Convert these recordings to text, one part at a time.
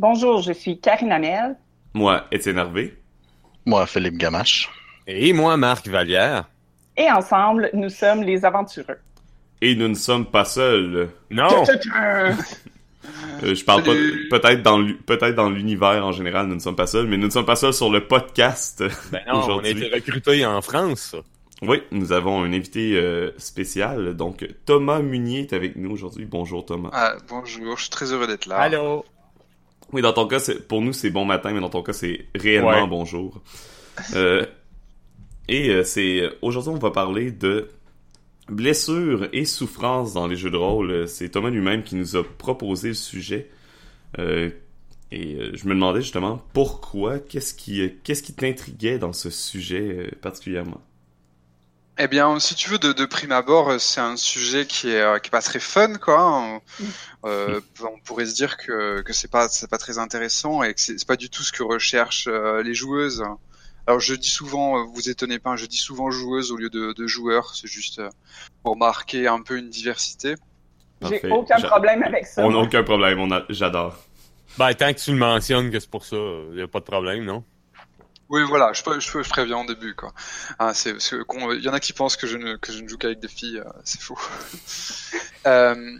Bonjour, je suis Karine Amel. Moi, Étienne Hervé. Moi, Philippe Gamache. Et moi, Marc Vallière. Et ensemble, nous sommes les aventureux. Et nous ne sommes pas seuls. Non! Euh, je parle pas peut-être dans peut-être dans l'univers en général, nous ne sommes pas seuls, mais nous ne sommes pas seuls sur le podcast. Ben non, on a été recrutés en France. Oui, nous avons un invité euh, spécial, donc Thomas Munier est avec nous aujourd'hui. Bonjour Thomas. Ah, bonjour, je suis très heureux d'être là. Allô. Oui, dans ton cas, pour nous c'est bon matin, mais dans ton cas c'est réellement bonjour. Euh, et euh, c'est aujourd'hui on va parler de blessures et souffrances dans les jeux de rôle. C'est Thomas lui-même qui nous a proposé le sujet. Euh, et euh, je me demandais justement pourquoi, qu'est-ce qui, qu'est-ce qui t'intriguait dans ce sujet particulièrement? Eh bien, si tu veux, de, prime abord, c'est un sujet qui est, qui est pas très fun, quoi. On, pourrait se dire que, que c'est pas, c'est pas très intéressant et que c'est, pas du tout ce que recherchent les joueuses. Alors je dis souvent, euh, vous étonnez pas, je dis souvent joueuse au lieu de, de joueur, c'est juste euh, pour marquer un peu une diversité. J'ai aucun problème avec ça. On n'a aucun problème, on a... j'adore. Ben, tant que tu le mentionnes que c'est pour ça, il n'y a pas de problème, non? Oui, voilà, je, je, je préviens en début, quoi. Ah, c'est, il y en a qui pensent que je ne, que je ne joue qu'avec des filles, euh, c'est faux. euh,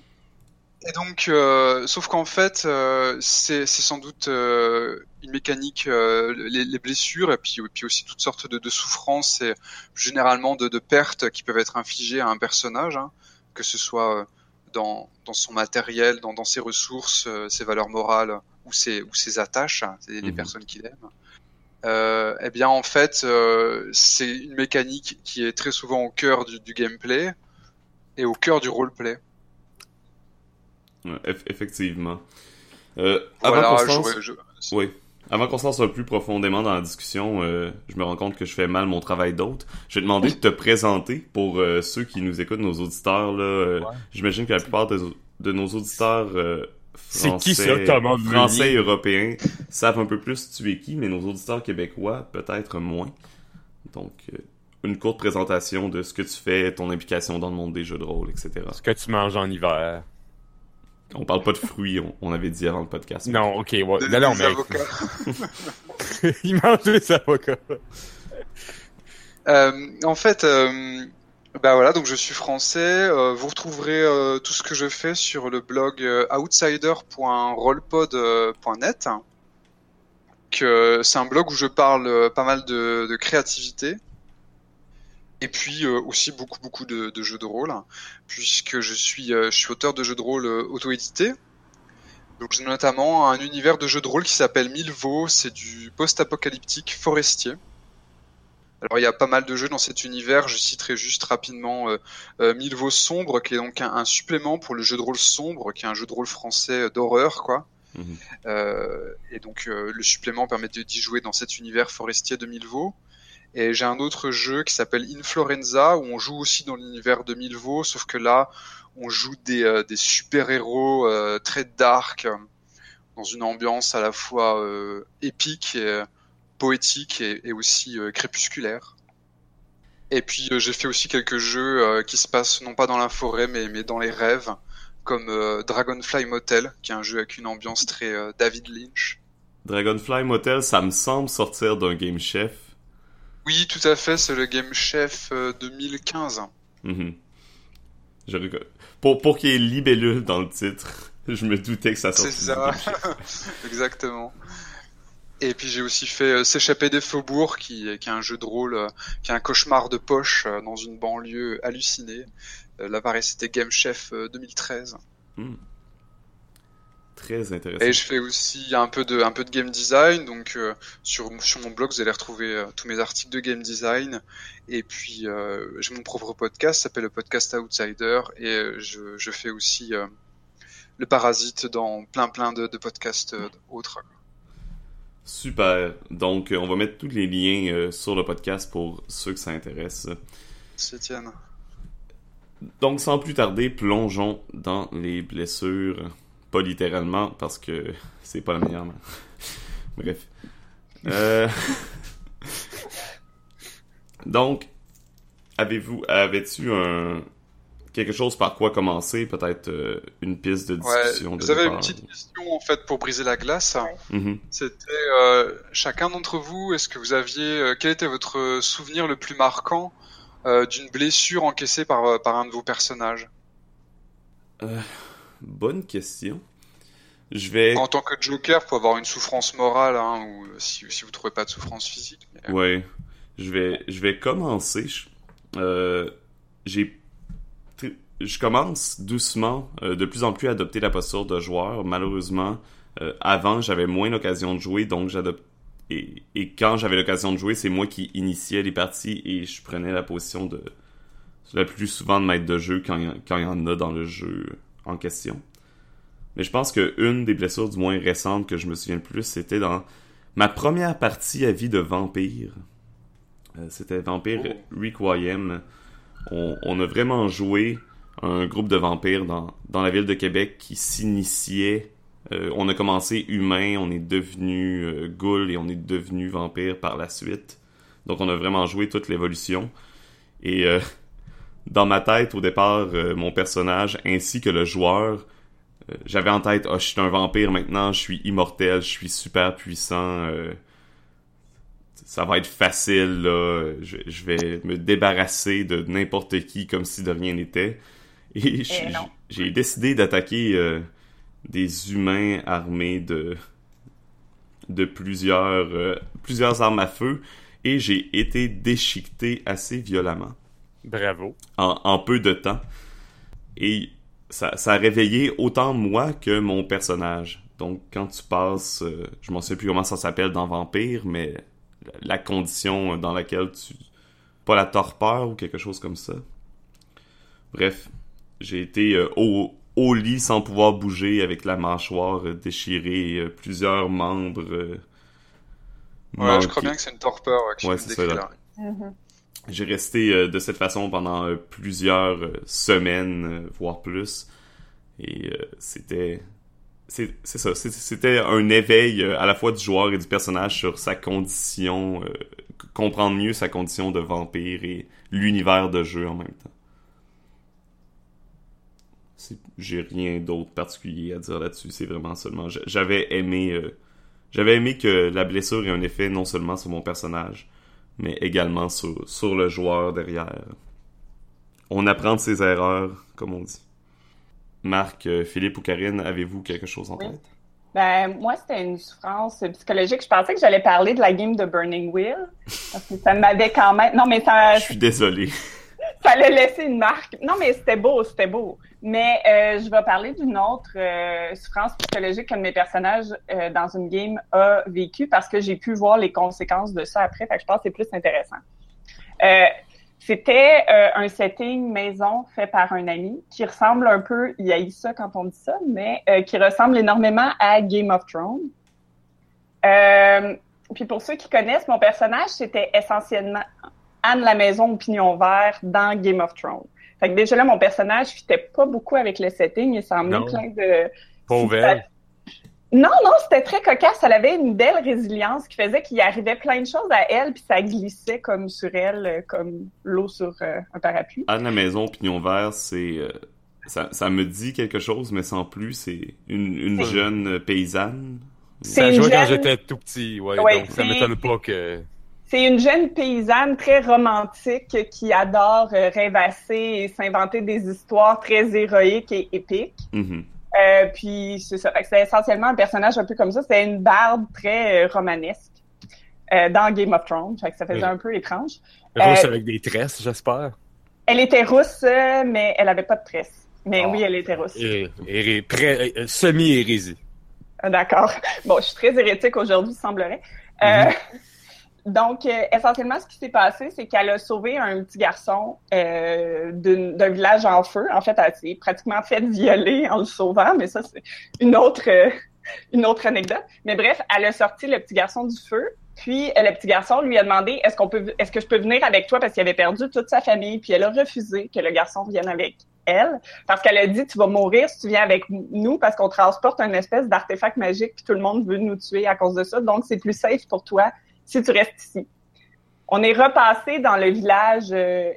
et donc, euh, sauf qu'en fait, euh, c'est sans doute euh, une mécanique, les, les, blessures, et puis, et puis aussi toutes sortes de, de souffrances et généralement de, de, pertes qui peuvent être infligées à un personnage, hein, que ce soit dans, dans son matériel, dans, dans ses ressources, ses valeurs morales ou ses, ou ses attaches, hein, les, mhm. personnes qu'il aime. Euh, eh bien, en fait, c'est une mécanique qui est très souvent au cœur du, du gameplay et au cœur du roleplay effectivement. Euh, avant qu'on oui. Avant qu'on se plus profondément dans la discussion, euh, je me rends compte que je fais mal mon travail d'autre. Je vais te demander de te présenter pour euh, ceux qui nous écoutent, nos auditeurs. Là, euh, J'imagine que la plupart de, nos auditeurs français, qui ça, français et européens savent un peu plus tu es qui, mais nos auditeurs québécois peut-être moins. Donc, une courte présentation de ce que tu fais, ton implication dans le monde des jeux de rôle, etc. Ce que tu manges en hiver. On parle pas de fruits, on, avait dit avant le podcast. Non, ok, ouais. non, non, mais... Il mange des avocats. Euh, en fait, euh, bah voilà, donc je suis français. Euh, vous retrouverez euh, tout ce que je fais sur le blog outsider.rollpod.net. Que c'est un blog où je parle pas mal de, de créativité et puis euh, aussi beaucoup beaucoup de, de, jeux de rôle, puisque je suis, euh, je suis auteur de jeux de rôle euh, auto-édités. Donc j'ai notamment un univers de jeux de rôle qui s'appelle Milvaux, c'est du post-apocalyptique forestier. Alors il y a pas mal de jeux dans cet univers, je citerai juste rapidement euh, Milvaux Sombre, qui est donc un, supplément pour le jeu de rôle sombre, qui est un jeu de rôle français d'horreur, quoi. Mhm. Euh, et donc le supplément permet d'y jouer dans cet univers forestier de Milvaux. Et j'ai un autre jeu qui s'appelle Inflorenza où on joue aussi dans l'univers de Milvaux, sauf que là, on joue des, euh, des super-héros euh, très dark, dans une ambiance à la fois euh, épique, et, poétique et, et aussi crépusculaire. Et puis j'ai fait aussi quelques jeux qui se passent non pas dans la forêt mais, mais dans les rêves, comme Dragonfly Motel, qui est un jeu avec une ambiance très David Lynch. Dragonfly Motel, ça me semble sortir d'un Game Chef. Oui, tout à fait, c'est le Game Chef 2015. Euh, mhm. Pour, pour qu'il y ait libellule dans le titre, je me doutais que ça sortait. C'est ça, exactement. Et puis j'ai aussi fait euh, S'échapper des faubourgs, qui, qui est un jeu de rôle, euh, qui est un cauchemar de poche dans une banlieue hallucinée. Là, pareil, c'était Game Chef 2013. Très intéressant. Et je fais aussi un peu de, un peu de game design. Donc euh, sur, sur mon blog, vous allez retrouver euh, tous mes articles de game design. Et puis euh, j'ai mon propre podcast, s'appelle le podcast Outsider. Et je, je fais aussi le parasite dans plein plein de, de podcasts autres. Super. Donc on va mettre tous les liens sur le podcast pour ceux que ça intéresse. Tienne. Donc sans plus tarder, plongeons dans les blessures pas littéralement, parce que c'est pas la meilleure. Bref. Euh... Donc, avez-vous, avais-tu un... quelque chose par quoi commencer, peut-être euh, une piste de discussion. vous avez une petite question en fait pour briser la glace. Mm-hmm. C'était chacun d'entre vous, est-ce que vous aviez, quel était votre souvenir le plus marquant d'une blessure encaissée par, par un de vos personnages? Bonne question. Je vais. En tant que Joker, faut avoir une souffrance morale, hein, ou si, si vous trouvez pas de souffrance physique. Ouais. Je vais, je vais commencer. Euh, j'ai je commence doucement, euh, de plus en plus à adopter la posture de joueur. Malheureusement, euh, avant, j'avais moins l'occasion de jouer, donc j'adopte. Et, et, quand j'avais l'occasion de jouer, c'est moi qui initiais les parties et je prenais la position de le plus souvent de maître de jeu quand il y en a dans le jeu en question. Mais je pense que une des blessures du moins récentes que je me souviens le plus, c'était dans ma première partie à vie de vampire. Euh, c'était Vampire oh. Requiem. On, on, a vraiment joué un groupe de vampires dans, dans la ville de Québec qui s'initiait. Euh, on a commencé humain, on est devenu euh, ghoul et on est devenu vampire par la suite. Donc on a vraiment joué toute l'évolution. Et dans ma tête, au départ, mon personnage ainsi que le joueur j'avais en tête, oh, je suis un vampire maintenant, je suis immortel, je suis super puissant. Euh, ça va être facile. Je, vais me débarrasser de n'importe qui comme si de rien n'était. Et eh j'ai décidé d'attaquer euh, des humains armés de de plusieurs euh, plusieurs armes à feu et j'ai été déchiqueté assez violemment. Bravo. En, en peu de temps. Et ça, ça a réveillé autant moi que mon personnage. Donc, quand tu passes, euh, je m'en sais plus comment ça s'appelle dans Vampire, mais la, condition dans laquelle tu. Pas la torpeur ou quelque chose comme ça. Bref, j'ai été euh, au, au, lit sans pouvoir bouger avec la mâchoire déchirée, euh, plusieurs membres. ouais, je crois bien que c'est une torpeur qui ouais, c'est ça, j'ai resté euh, de cette façon pendant euh, plusieurs euh, semaines, voire plus. Et c'était c'est ça, c'était un éveil à la fois du joueur et du personnage sur sa condition, comprendre mieux sa condition de vampire et l'univers de jeu en même temps. J'ai rien d'autre particulier à dire là-dessus, c'est vraiment seulement j'avais aimé j'avais aimé que la blessure ait un effet non seulement sur mon personnage, mais également sur, sur le joueur derrière. On apprend de ses erreurs, comme on dit. Marc, euh, Philippe ou Karine, avez-vous quelque chose en tête? Ben, moi, c'était une souffrance psychologique. Je pensais que j'allais parler de la game de Burning Wheel. Parce que ça m'avait quand même. Non, mais ça. Je suis désolé. Ça allait laisser une marque. Non, mais c'était beau, c'était beau. Mais euh, je vais parler d'une autre euh, souffrance psychologique que mes personnages euh, dans une game a vécu parce que j'ai pu voir les conséquences de ça après. Fait que je pense que c'est plus intéressant. C'était un setting maison fait par un ami qui ressemble un peu, il y a eu ça quand on dit ça, mais qui ressemble énormément à Game of Thrones. puis pour ceux qui connaissent, mon personnage, c'était essentiellement Anne la maison au pignon vert dans Game of Thrones. Fait que déjà là, mon personnage fitait pas beaucoup avec le setting et ça emmenait plein de... Pauvre Non, non, c'était très cocasse. Elle avait une belle résilience qui faisait qu'il arrivait plein de choses à elle, puis ça glissait comme sur elle, euh, comme l'eau sur euh, un parapluie. Anne la maison pignon vert, c'est... Euh, ça, ça, me dit quelque chose, mais sans plus, c'est une, une jeune paysanne. Ça jouait quand j'étais tout petit, ouais, donc ça m'étonne pas que... C'est une jeune paysanne très romantique qui adore euh, rêvasser et s'inventer des histoires très héroïques et épiques. Mm-hmm. euh, puis c'est ça. C'est essentiellement un personnage un peu comme ça. C'est une barde très euh, romanesque euh, dans Game of Thrones. Fait que ça faisait un peu étrange. Rousse avec des tresses, j'espère. Elle était rousse, mais elle avait pas de tresses. Mais oui, elle était rousse. Et, semi-hérésie. Ah, d'accord. Bon, je suis très hérétique aujourd'hui, semblerait. Mm-hmm. Donc, euh, essentiellement, ce qui s'est passé, c'est qu'elle a sauvé un petit garçon euh, d'un village en feu. En fait, elle s'est pratiquement fait violer en le sauvant, mais ça, c'est une autre euh, une autre anecdote. Mais bref, elle a sorti le petit garçon du feu. Puis le petit garçon lui a demandé est-ce qu'on peut est-ce que je peux venir avec toi parce qu'il avait perdu toute sa famille. Puis elle a refusé que le garçon vienne avec elle parce qu'elle a dit tu vas mourir si tu viens avec nous parce qu'on transporte une espèce d'artefact magique puis tout le monde veut nous tuer à cause de ça. Donc c'est plus safe pour toi si tu restes ici. On est repassé dans le village euh,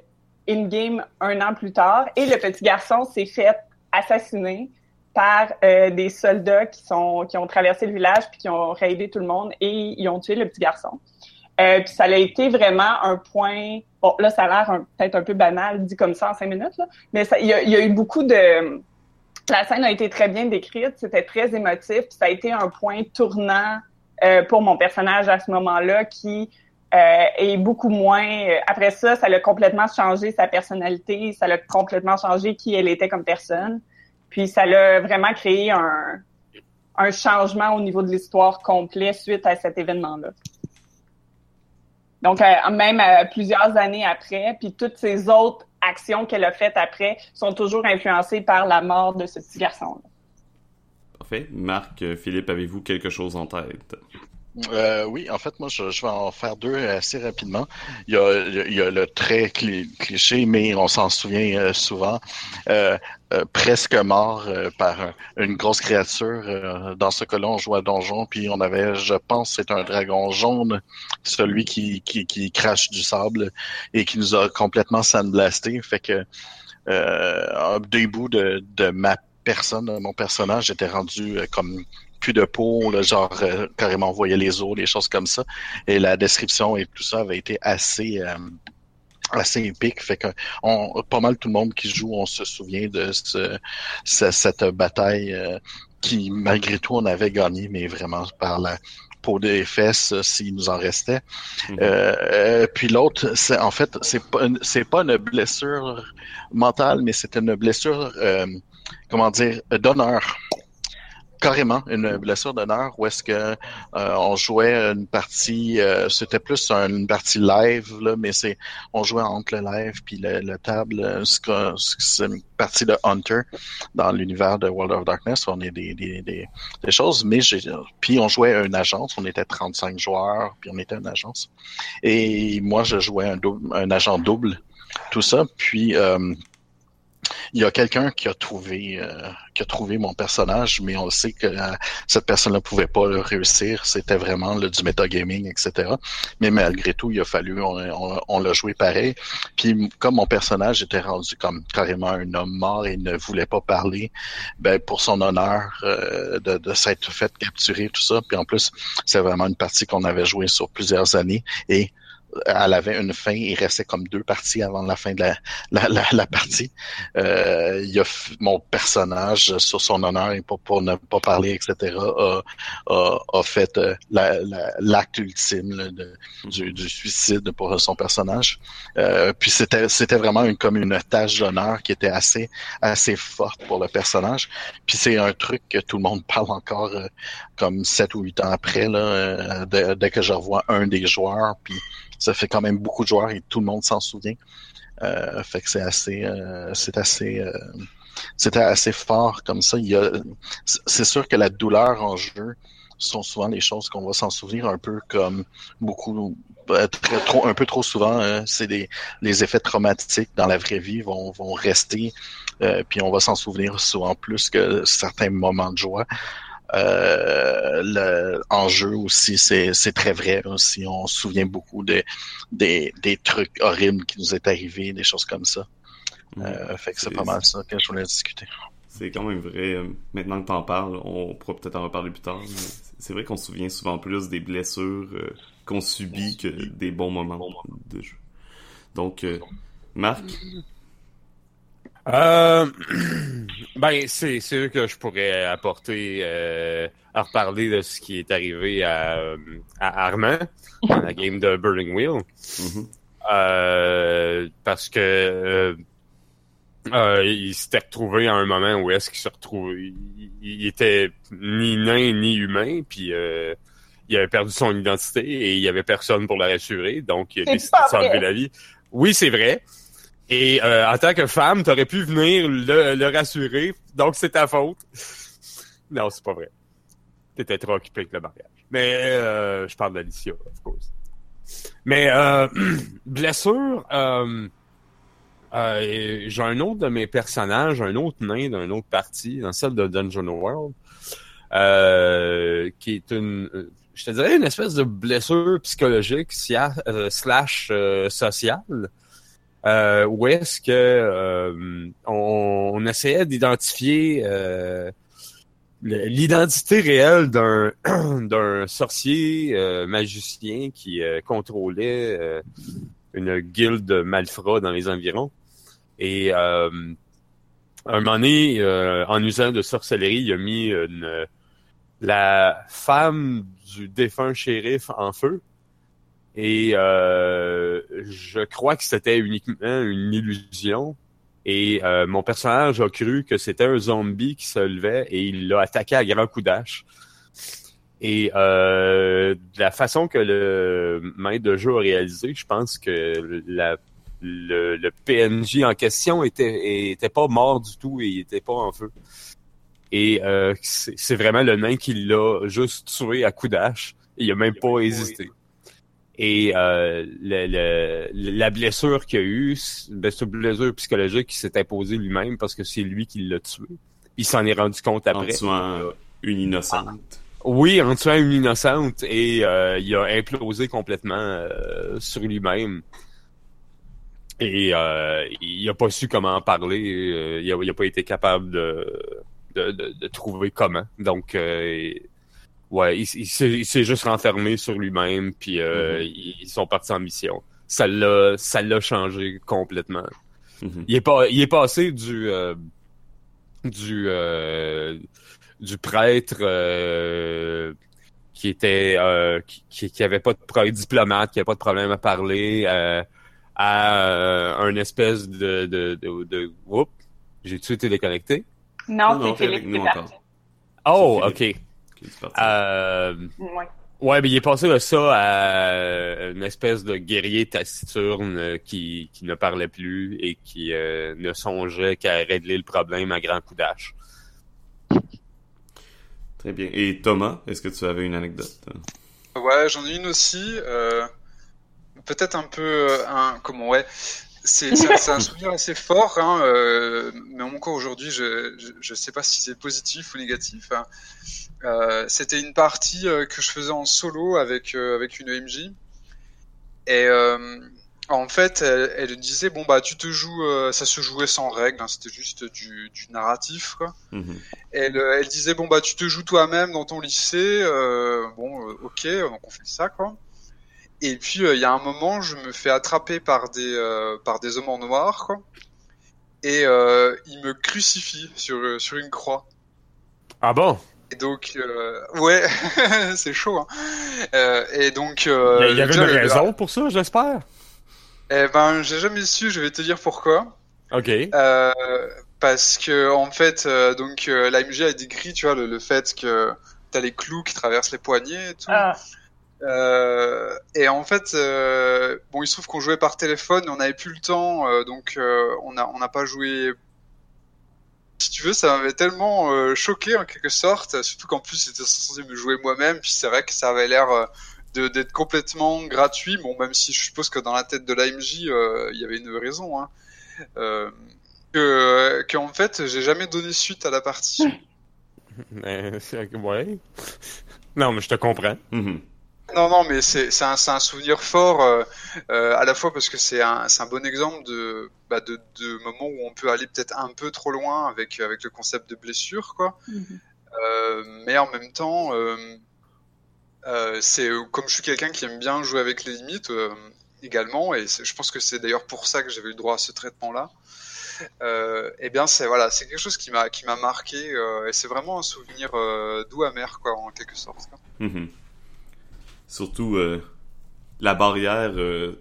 in-game un an plus tard et le petit garçon s'est fait assassiner par euh, des soldats qui sont qui ont traversé le village puis qui ont raidé tout le monde et ils ont tué le petit garçon. Euh, puis ça a été vraiment un point. Bon, là, ça a l'air peut-être un peu banal dit comme ça en cinq minutes, là, mais il y, a eu beaucoup de. La scène a été très bien décrite, c'était très émotif, puis ça a été un point tournant euh, pour mon personnage à ce moment-là qui euh, est beaucoup moins. Après ça, ça l'a complètement changé sa personnalité, ça l'a complètement changé qui elle était comme personne. Puis ça l'a vraiment créé un, changement au niveau de l'histoire complet suite à cet événement-là. Donc, euh, même euh, plusieurs années après, puis toutes ces autres actions qu'elle a faites après sont toujours influencées par la mort de ce petit garçon-là. Marc, Philippe, avez-vous quelque chose en tête? Euh, oui, en fait, moi, je, vais en faire deux assez rapidement. Il y a, le très cliché, mais on s'en souvient euh, souvent. Euh, euh, presque mort par une grosse créature. dans ce cas-là, on jouait à donjon, puis on avait, je pense, c'est un dragon jaune, celui qui, crache du sable et qui nous a complètement sandblasté. Fait que euh, de, de ma personne, mon personnage était rendu comme plus de peau, le genre euh, carrément on voyait les os, des choses comme ça. Et la description et tout ça avait été assez euh, assez épique. Fait que on, pas mal tout le monde qui joue, on se souvient de ce, cette bataille euh, qui, malgré tout, on avait gagné, mais vraiment par la peau des fesses s'il nous en restait. Mm-hmm. puis l'autre, c'est en fait, c'est pas c'est pas une blessure mentale, mais c'est une blessure, comment dire, d'honneur. Carrément une blessure d'honneur où est-ce que euh, jouait une partie euh, c'était plus une partie live là mais c'est on jouait entre le live puis le, table c'est une partie de Hunter dans l'univers de World of Darkness. On est des, choses mais puis on jouait une agence on était 35 joueurs puis on était une agence. Et moi je jouais un, agent double tout ça puis euh, il y a quelqu'un qui a trouvé euh, qui a trouvé mon personnage, mais on sait que euh, cette personne-là pouvait pas le réussir. C'était vraiment le, du metagaming, etc. Mais malgré tout, il a fallu, on, on, l'a joué pareil. Puis comme mon personnage était rendu comme carrément un homme mort et ne voulait pas parler, ben pour son honneur euh, de, de s'être fait capturer tout ça. Puis en plus, c'est vraiment une partie qu'on avait jouée sur plusieurs années et elle avait une fin, il restait comme deux parties avant la fin de la, la, la, la partie. Euh, il a mon personnage, sur son honneur et pour, ne pas parler, etc., a, a, a fait euh, l'acte ultime de, du, du, suicide pour son personnage. Euh, puis c'était c'était vraiment une, comme une tâche d'honneur qui était assez assez forte pour le personnage. Puis c'est un truc que tout le monde parle encore euh, comme sept ou huit ans après, là, euh, dès, dès que je revois un des joueurs, puis ça fait quand même beaucoup de joueurs et tout le monde s'en souvient. Euh, fait que c'est assez, euh, c'est assez, euh, c'était assez fort comme ça. Il y a, c'est sûr que la douleur en jeu sont souvent les choses qu'on va s'en souvenir un peu comme beaucoup, très, trop, un peu trop souvent. Hein. c'est des, les effets traumatiques dans la vraie vie vont, vont rester, puis on va s'en souvenir souvent plus que certains moments de joie. Euh, le enjeu aussi, c'est très vrai. Aussi, on se souvient beaucoup de, des, des trucs horribles qui nous est arrivés, des choses comme ça. Euh, fait que c'est pas mal ça que je voulais discuter. C'est quand même vrai. Euh, maintenant que t'en parles, on pourra peut-être en reparler plus tard. C'est vrai qu'on se souvient souvent plus des blessures euh, qu'on subit que des bons moments de jeu. Donc, Marc, euh, ben, c'est sûr que je pourrais apporter euh, à reparler de ce qui est arrivé à, à Armand dans la game de Burning Wheel. Mm-hmm. euh, parce que euh, euh, il s'était retrouvé à un moment où est-ce qu'il se retrouvait. Il, était ni nain ni humain, puis euh, il avait perdu son identité et il y avait personne pour la rassurer, donc il a décidé de s'enlever la vie. Oui, c'est vrai. Et euh, en tant que femme, t'aurais pu venir le, rassurer, donc c'est ta faute. non, c'est pas vrai. T'étais trop occupé avec le mariage. Mais euh, je parle d'Alicia, of course. Mais euh, blessure, euh, j'ai un autre de mes personnages, un autre nain d'une autre partie, dans celle de Dungeon World, qui est une, je te dirais, une espèce de blessure psychologique slash sociale euh, où est-ce que euh, on, essayait d'identifier euh, l'identité réelle d'un d'un sorcier magicien qui contrôlait une guilde malfrat dans les environs. Et un moment donné, en usant de sorcellerie, il a mis une, la femme du défunt shérif en feu et euh, je crois que c'était uniquement une illusion. Et euh, mon personnage a cru que c'était un zombie qui se levait et il l'a attaqué à grand coup d'âge. Et euh, la façon que le maître de jeu a réalisé, je pense que la, le, le, PNJ en question était, était pas mort du tout et il était pas en feu. Et euh, c'est vraiment le nain qui l'a juste tué à coup d'âge. Il a même pas hésité. Et euh, le, la blessure qu'il a eue, ben, c'est une blessure psychologique qui s'est imposée lui-même parce que c'est lui qui l'a tué. Il s'en est rendu compte après. En tuant une innocente. oui, en tuant une innocente et euh, il a implosé complètement euh, sur lui-même. Et euh, il a pas su comment en parler. il, a, il a pas été capable de, de, de, de trouver comment. Donc ouais, il, s'est juste renfermé sur lui-même, puis euh, mm-hmm. ils, sont partis en mission. Ça l'a, ça l'a changé complètement. Mm-hmm. Il est pas, il est passé du euh, du euh, du prêtre qui était qui, qui avait pas de problème diplomate, qui avait pas de problème à parler, à un espèce de de de, de... Oups, j'ai-tu été déconnecté? Non, non c'est Philippe. Oh, ok. Euh, ouais. mais il est passé de ça à une espèce de guerrier taciturne euh, qui, qui ne parlait plus et qui euh, ne songeait qu'à régler le problème à grand coup d'âge. Très bien. Et Thomas, est-ce que tu avais une anecdote? Ouais, j'en ai une aussi. Peut-être un peu un comment ouais. C'est un souvenir assez fort, hein, mais encore aujourd'hui, je ne sais pas si c'est positif ou négatif. Hein. Euh, c'était une partie euh, que je faisais en solo avec euh, avec une EMJ et en fait elle, elle, disait bon bah tu te joues ça se jouait sans règles hein, c'était juste du, du, narratif quoi. Mhm. elle, elle disait bon bah tu te joues toi-même dans ton lycée bon ok donc on fait ça quoi. Et puis il y a un moment je me fais attraper par des par des hommes en noir quoi. Et ils me crucifient sur sur une croix. Ah bon? Et donc, euh, ouais, c'est chaud. Hein. Euh, et donc, euh, il y avait une raison pour ça, j'espère? Eh ben, j'ai jamais su. Je vais te dire pourquoi. Ok. Euh, parce que en fait, euh, donc euh, l'AMG a décrit, tu vois, le, fait que t'as les clous qui traversent les poignets et tout. Ah. et en fait, bon, il se trouve qu'on jouait par téléphone, on n'avait plus le temps, donc on a on n'a pas joué si tu veux, ça m'avait tellement euh, choqué en quelque sorte, surtout qu'en plus c'était censé me jouer moi-même, puis c'est vrai que ça avait l'air euh, d'être complètement gratuit, bon même si je suppose que dans la tête de l'AMJ euh, il y avait une raison, hein, que, que, en fait j'ai jamais donné suite à la partie. Mais, ouais. Non mais je te comprends. Mm-hmm. Non, non, mais c'est un, un, souvenir fort euh, euh, à la fois parce que c'est un, un bon exemple de, bah, de, de moments où on peut aller peut-être un peu trop loin avec, avec le concept de blessure, quoi. Mhm. euh, mais en même temps, euh, euh c'est comme je suis quelqu'un qui aime bien jouer avec les limites euh, également, et je pense que c'est d'ailleurs pour ça que j'avais eu le droit à ce traitement-là. Euh, eh bien c'est voilà c'est quelque chose qui m'a qui m'a marqué et c'est vraiment un souvenir doux amer quoi en quelque sorte quoi. Mhm surtout euh, la barrière euh,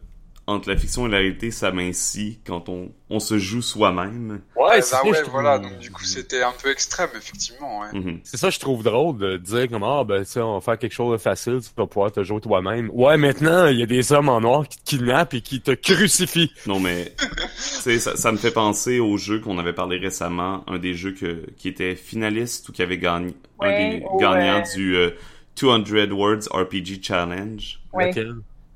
entre la fiction et la réalité s'amincit quand on, on se joue soi-même. Ouais, bah ouais, voilà. Donc du coup, c'était un peu extrême, effectivement. Ouais. Mhm. C'est ça, je trouve drôle de dire comme ah ben ça, on va faire quelque chose de facile, tu vas pouvoir te jouer toi-même. Ouais, maintenant, il y a des hommes en noir qui te kidnappent et qui te crucifient. Non mais, ça, ça me fait penser au jeu qu'on avait parlé récemment, un des jeux que, qui était finaliste ou qui avait gagné, un des gagnants du euh, 200 Words RPG Challenge. Oui.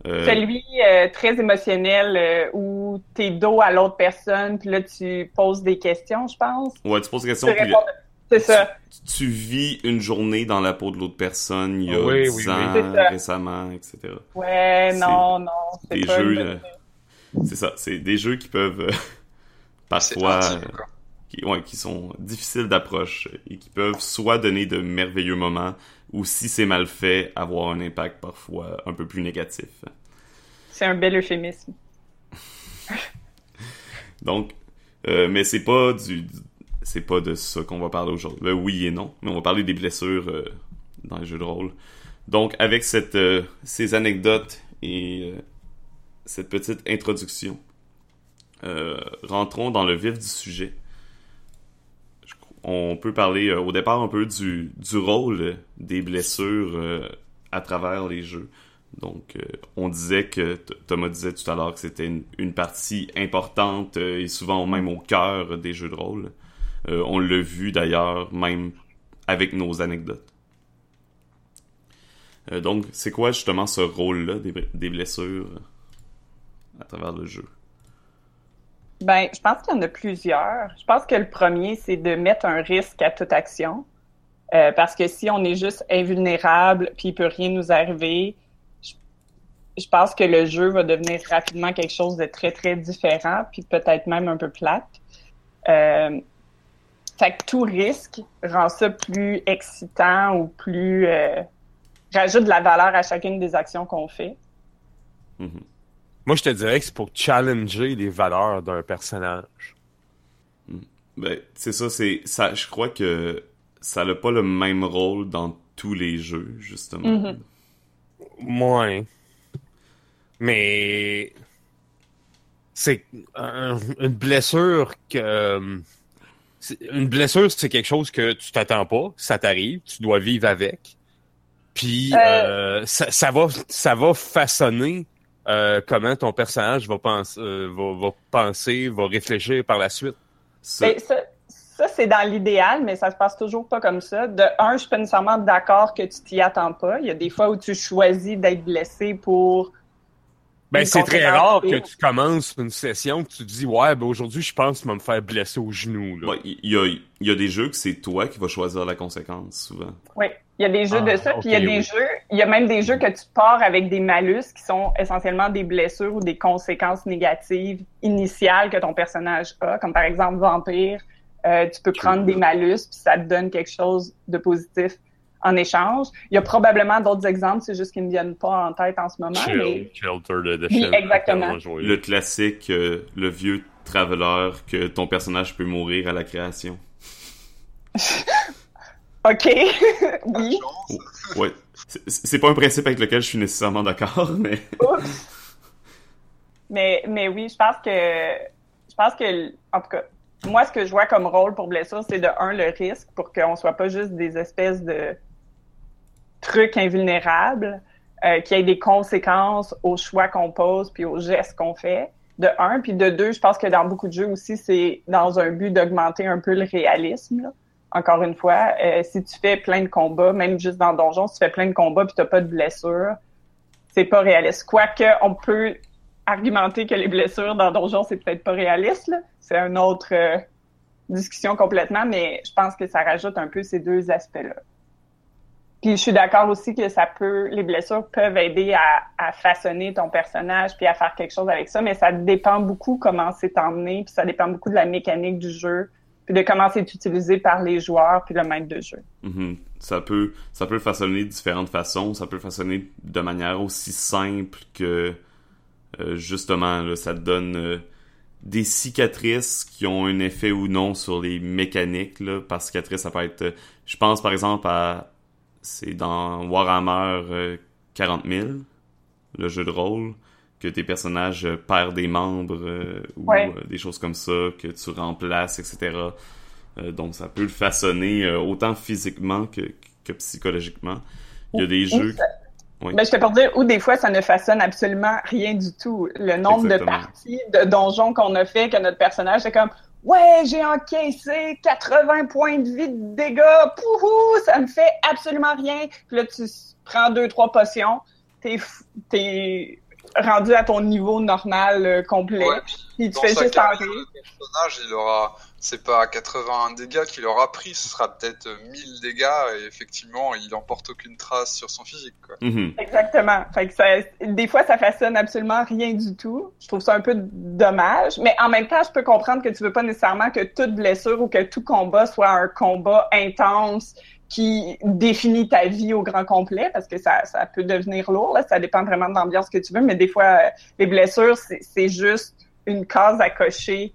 Euh... Celui euh, très émotionnel euh, où t'es dos à l'autre personne, puis là tu poses des questions, je pense. Ouais, tu poses des questions. Puis, c'est ça. Tu, vis une journée dans la peau de l'autre personne il y a oui, 10 ans, récemment, etc. Ouais, non, non. Des jeux, c'est ça, c'est des jeux qui peuvent parfois qui, ouais, qui sont difficiles d'approche et qui peuvent soit donner de merveilleux moments ou si c'est mal fait, avoir un impact parfois un peu plus négatif. C'est un bel euphémisme. Donc, euh, mais c'est pas du, c'est pas de ça qu'on va parler aujourd'hui. Ben, oui et non, mais on va parler des blessures euh, dans les jeux de rôle. Donc, avec cette, euh, ces anecdotes et cette petite introduction, rentrons dans le vif du sujet on peut parler euh, au départ un peu du, rôle des blessures euh, à travers les jeux. Donc, euh, on disait que Thomas disait tout à l'heure que c'était une, partie importante et souvent même au cœur des jeux de rôle. on l'a vu d'ailleurs même avec nos anecdotes. donc, c'est quoi justement ce rôle-là des blessures à travers le jeu? Ben, je pense qu'il y en a plusieurs. Je pense que le premier, c'est de mettre un risque à toute action. Euh, parce que si on est juste invulnérable puis il peut rien nous arriver, je, pense que le jeu va devenir rapidement quelque chose de très, très différent puis peut-être même un peu plate. Euh, fait que tout risque rend ça plus excitant ou plus... Euh, rajoute de la valeur à chacune des actions qu'on fait. Mm-hmm. Moi, je te dirais que c'est pour challenger les valeurs d'un personnage. Hmm. Ben, c'est ça, c'est ça. Je crois que ça n'a pas le même rôle dans tous les jeux, justement. Moins. Mm-hmm. Mais c'est une blessure que une blessure, c'est quelque chose que tu t'attends pas, ça t'arrive, tu dois vivre avec. Puis euh... euh ça, ça, va ça va façonner euh, comment ton personnage va, penser, euh, va, penser, va réfléchir par la suite? Ben, ça, ça, c'est dans l'idéal, mais ça se passe toujours pas comme ça. De un, je suis pas nécessairement d'accord que tu t'y attends pas. Il y a des fois où tu choisis d'être blessé pour ben, c'est très rare que tu commences une session que tu te dis ouais ben aujourd'hui je pense que je vais me faire blesser au genou. Il y, a, y a des jeux que c'est toi qui vas choisir la conséquence souvent. Oui, il y a des jeux de ah, ça, puis il y a des jeux, il y a même des jeux que tu pars avec des malus qui sont essentiellement des blessures ou des conséquences négatives initiales que ton personnage a, comme par exemple Vampire. Euh, tu peux prendre des malus puis ça te donne quelque chose de positif en échange. Il y a probablement d'autres exemples, c'est juste qu'ils ne me viennent pas en tête en ce moment. mais... exactement. Le classique, euh, le vieux traveler que ton personnage peut mourir à la création. ok, oui. ouais. C'est pas un principe avec lequel je suis nécessairement d'accord, mais. mais. Mais oui, je pense que. Je pense que. En tout cas, moi, ce que je vois comme rôle pour blessure, c'est de un, le risque pour qu'on soit pas juste des espèces de truc invulnérable, euh, qui ait des conséquences aux choix qu'on pose puis aux gestes qu'on fait. De un, puis de deux, je pense que dans beaucoup de jeux aussi, c'est dans un but d'augmenter un peu le réalisme. Encore une fois, euh, si tu fais plein de combats, même juste dans Donjon, si tu fais plein de combats puis t'as pas de blessures, c'est pas réaliste. Quoique, on peut argumenter que les blessures dans Donjon, c'est peut-être pas réaliste. C'est une autre euh, discussion complètement, mais je pense que ça rajoute un peu ces deux aspects-là. Puis je suis d'accord aussi que ça peut, les blessures peuvent aider à, façonner ton personnage puis à faire quelque chose avec ça, mais ça dépend beaucoup comment c'est emmené, puis ça dépend beaucoup de la mécanique du jeu, puis de comment c'est utilisé par les joueurs puis le maître de jeu. Mm-hmm. Ça peut, ça peut façonner de différentes façons, ça peut façonner de manière aussi simple que euh, justement ça te donne euh, des cicatrices qui ont un effet ou non sur les mécaniques là. Par cicatrice, ça peut être, euh, je pense par exemple à c'est dans Warhammer 40 euh, 000, le jeu de rôle, que tes personnages euh, perdent des membres euh, ou des choses comme ça, que tu remplaces, etc. donc ça peut le façonner autant physiquement que, que psychologiquement. Il y a des jeux... Ben, je te pour dire, ou des fois, ça ne façonne absolument rien du tout. Le nombre de parties de donjons qu'on a fait, que notre personnage, c'est comme, Ouais, j'ai encaissé 80 points de vie de dégâts. Pouhou, ça me fait absolument rien. Puis là, tu prends deux, trois potions. T'es, t'es rendu à ton niveau normal euh, complet. Il te fait juste carrière, le personnage, il aura, c'est pas 81 dégâts qu'il aura pris, ce sera peut-être 1000 dégâts et effectivement, il emporte aucune trace sur son physique. Quoi. Mhm. Exactement. Fait que ça, des fois, ça façonne absolument rien du tout. Je trouve ça un peu dommage, mais en même temps, je peux comprendre que tu veux pas nécessairement que toute blessure ou que tout combat soit un combat intense qui définit ta vie au grand complet parce que ça, ça peut devenir lourd. Là. Ça dépend vraiment de l'ambiance que tu veux, mais des fois, euh, les blessures, c'est juste une case à cocher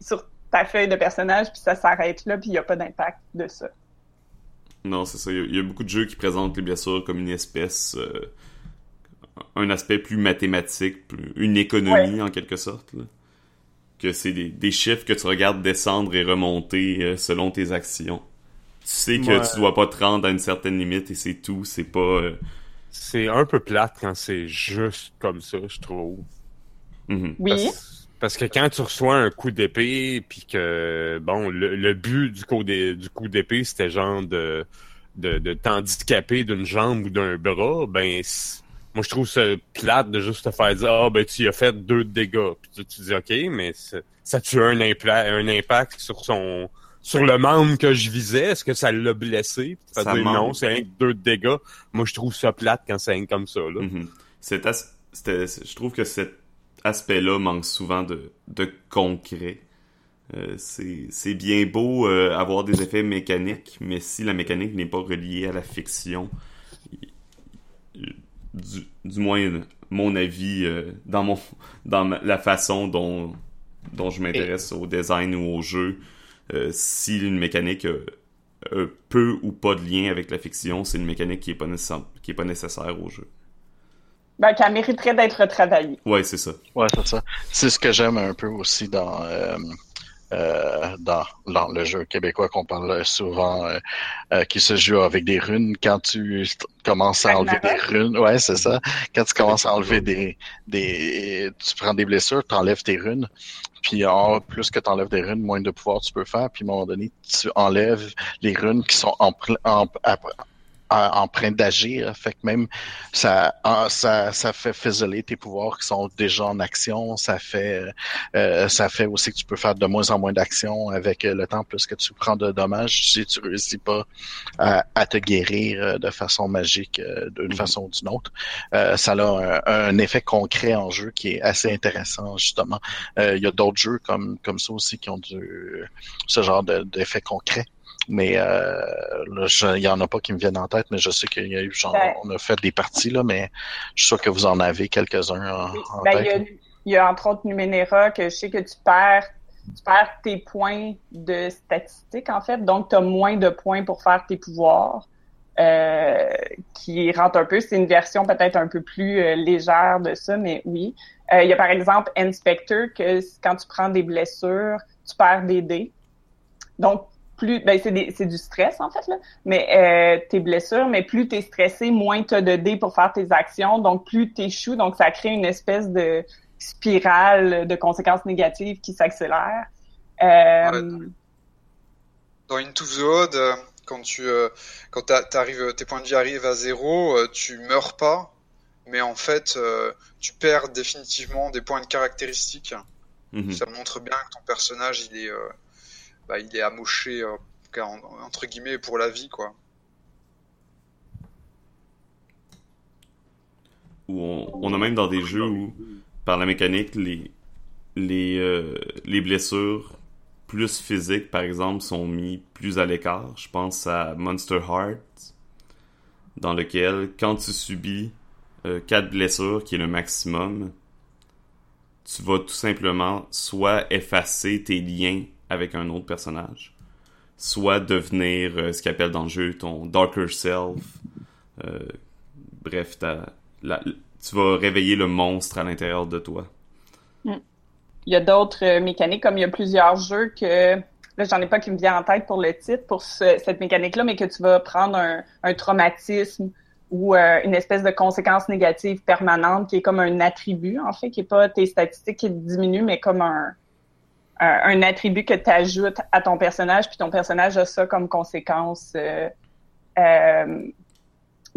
sur ta feuille de personnage, puis ça s'arrête là, puis il n'y a pas d'impact de ça. Non, c'est ça. Il y, a beaucoup de jeux qui présentent les blessures comme une espèce... Euh, un aspect plus mathématique, une économie en quelque sorte. Que c'est des, chiffres que tu regardes descendre et remonter euh, selon tes actions. Tu sais que tu dois pas te rendre à une certaine limite et c'est tout. C'est pas... Euh, c'est un peu plate quand c'est juste comme ça, je trouve. Mhm. Oui. Parce, que quand tu reçois un coup d'épée, puis que bon, le, but du coup du coup d'épée, c'était genre de de, de t'handicaper d'une jambe ou d'un bras, ben moi je trouve ça plate de juste te faire dire ah ben tu as fait deux dégâts. Puis tu, dis ok, mais ça tue un, un impact sur son sur le membre que je visais, est-ce que ça l'a blessé? Ça dire, non, c'est un deux dégâts. Moi, je trouve ça plate quand c'est un comme ça. Là. Mm Je trouve que cet aspect-là manque souvent de, de concret. Euh, c'est bien beau euh, avoir des effets mécaniques, mais si la mécanique n'est pas reliée à la fiction, du, moins mon avis euh, dans mon dans la façon dont je m'intéresse au design ou au jeu, si une mécanique peu ou pas de lien avec la fiction, c'est une mécanique qui est pas pas nécessaire au jeu. Ben, qu'elle mériterait d'être retravaillée. Ouais, c'est ça. Ouais, c'est ça. C'est ce que j'aime un peu aussi dans, euh, euh, dans, dans, le jeu québécois qu'on parle souvent, euh, euh, qui se joue avec des runes. Quand tu commences à enlever des runes, ouais, c'est ça. Quand tu commences à enlever des, des, tu prends des blessures, tu enlèves tes runes. Puis en plus que tu enlèves des runes, moins de pouvoir tu peux faire. Puis à un moment donné, tu enlèves les runes qui sont en, en, en train d'agir. Fait que même ça, ça, ça fait fizzler tes pouvoirs qui sont déjà en action. Ça fait, euh, ça fait aussi que tu peux faire de moins en moins d'actions avec le temps plus que tu prends de dommages si tu réussis pas à, te guérir euh, de façon magique euh, d'une mhm. façon ou d'une autre. ça a un, effet concret en jeu qui est assez intéressant justement. Il y a d'autres jeux comme comme ça aussi qui ont du ce genre d'effet concret. Mais euh, il y en a pas qui me viennent en tête, mais je sais qu'il y a eu genre, ben on a fait des parties là, mais je suis sûr que vous en avez quelques-uns en, ben, tête. Il y, a, entre autres Numenera que je sais que tu perds tu perds tes points de statistiques en fait, donc tu as moins de points pour faire tes pouvoirs. Euh, qui rentre un peu, c'est une version peut-être un peu plus euh, légère de ça, mais oui. Euh, il y a par exemple Inspector que quand tu prends des blessures, tu perds des dés. Donc plus ben c'est du stress en fait là. Mais euh, tes blessures mais plus tu es stressé moins tu as de dés pour faire tes actions. Donc plus tu échoues donc ça crée une espèce de spirale de conséquences négatives qui s'accélère. Euh... dans Into the Odd quand tu euh, quand t'arrives tes points de vie arrivent à zéro euh, tu meurs pas. Mais en fait euh, tu perds définitivement des points de caractéristiques. Mm-hmm. ça montre bien que ton personnage il est bah, il est amoché euh, entre guillemets pour la vie quoi. Où on, a même dans des jeux où par la mécanique les les euh, les blessures plus physiques par exemple sont mis plus à l'écart. Je pense à Monster Heart dans lequel quand tu subis 4 euh, blessures qui est le maximum, tu vas tout simplement soit effacer tes liens avec un autre personnage, soit devenir euh, ce qu'il appelle dans le jeu ton darker self. Euh, bref, tu vas réveiller le monstre à l'intérieur de toi. Hmm. Il y a d'autres euh, mécaniques, comme il y a plusieurs jeux que là j'en ai pas qui me vient en tête pour le titre pour cette mécanique là mais que tu vas prendre un, traumatisme ou une espèce de conséquence négative permanente qui est comme un attribut en fait qui est pas tes statistiques qui diminuent mais comme un, un, attribut que tu ajoutes à ton personnage, puis ton personnage a ça comme conséquence euh, euh,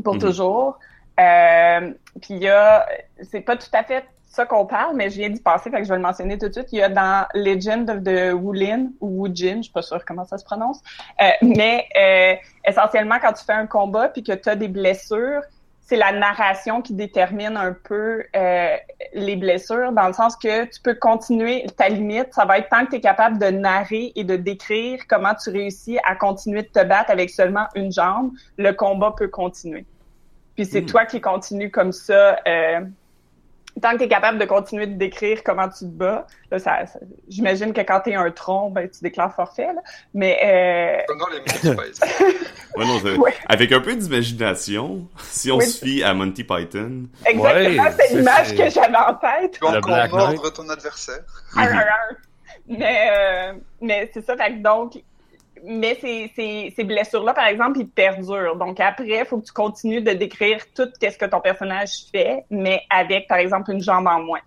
pour mhm. toujours. Euh, puis il y a, c'est pas tout à fait ça qu'on parle, mais je viens d'y passer, fait que je vais le mentionner tout de suite. Il y a dans Legend of the Wulin ou Wujin, je suis pas sûre comment ça se prononce, euh, mais euh, essentiellement quand tu fais un combat puis que tu as des blessures, c'est la narration qui détermine un peu euh, les blessures, dans le sens que tu peux continuer, ta limite, ça va être tant que tu es capable de narrer et de décrire comment tu réussis à continuer de te battre avec seulement une jambe, le combat peut continuer. Puis c'est hmm. toi qui continues comme ça. Euh, tant que tu es capable de continuer de décrire comment tu te bats, là, ça, j'imagine que quand tu es un tronc, ben, tu déclares forfait. Là. Mais. Euh... les ouais, non, Avec un peu d'imagination, si on se fie à Monty Python. Exactement, c'est l'image que j'avais en tête. Tu vas mordre ton adversaire. mais euh, mais c'est ça, fait donc mais ces, ces, blessures-là, par exemple, ils perdurent. Donc après, il faut que tu continues de décrire tout ce que ton personnage fait, mais avec, par exemple, une jambe en moins.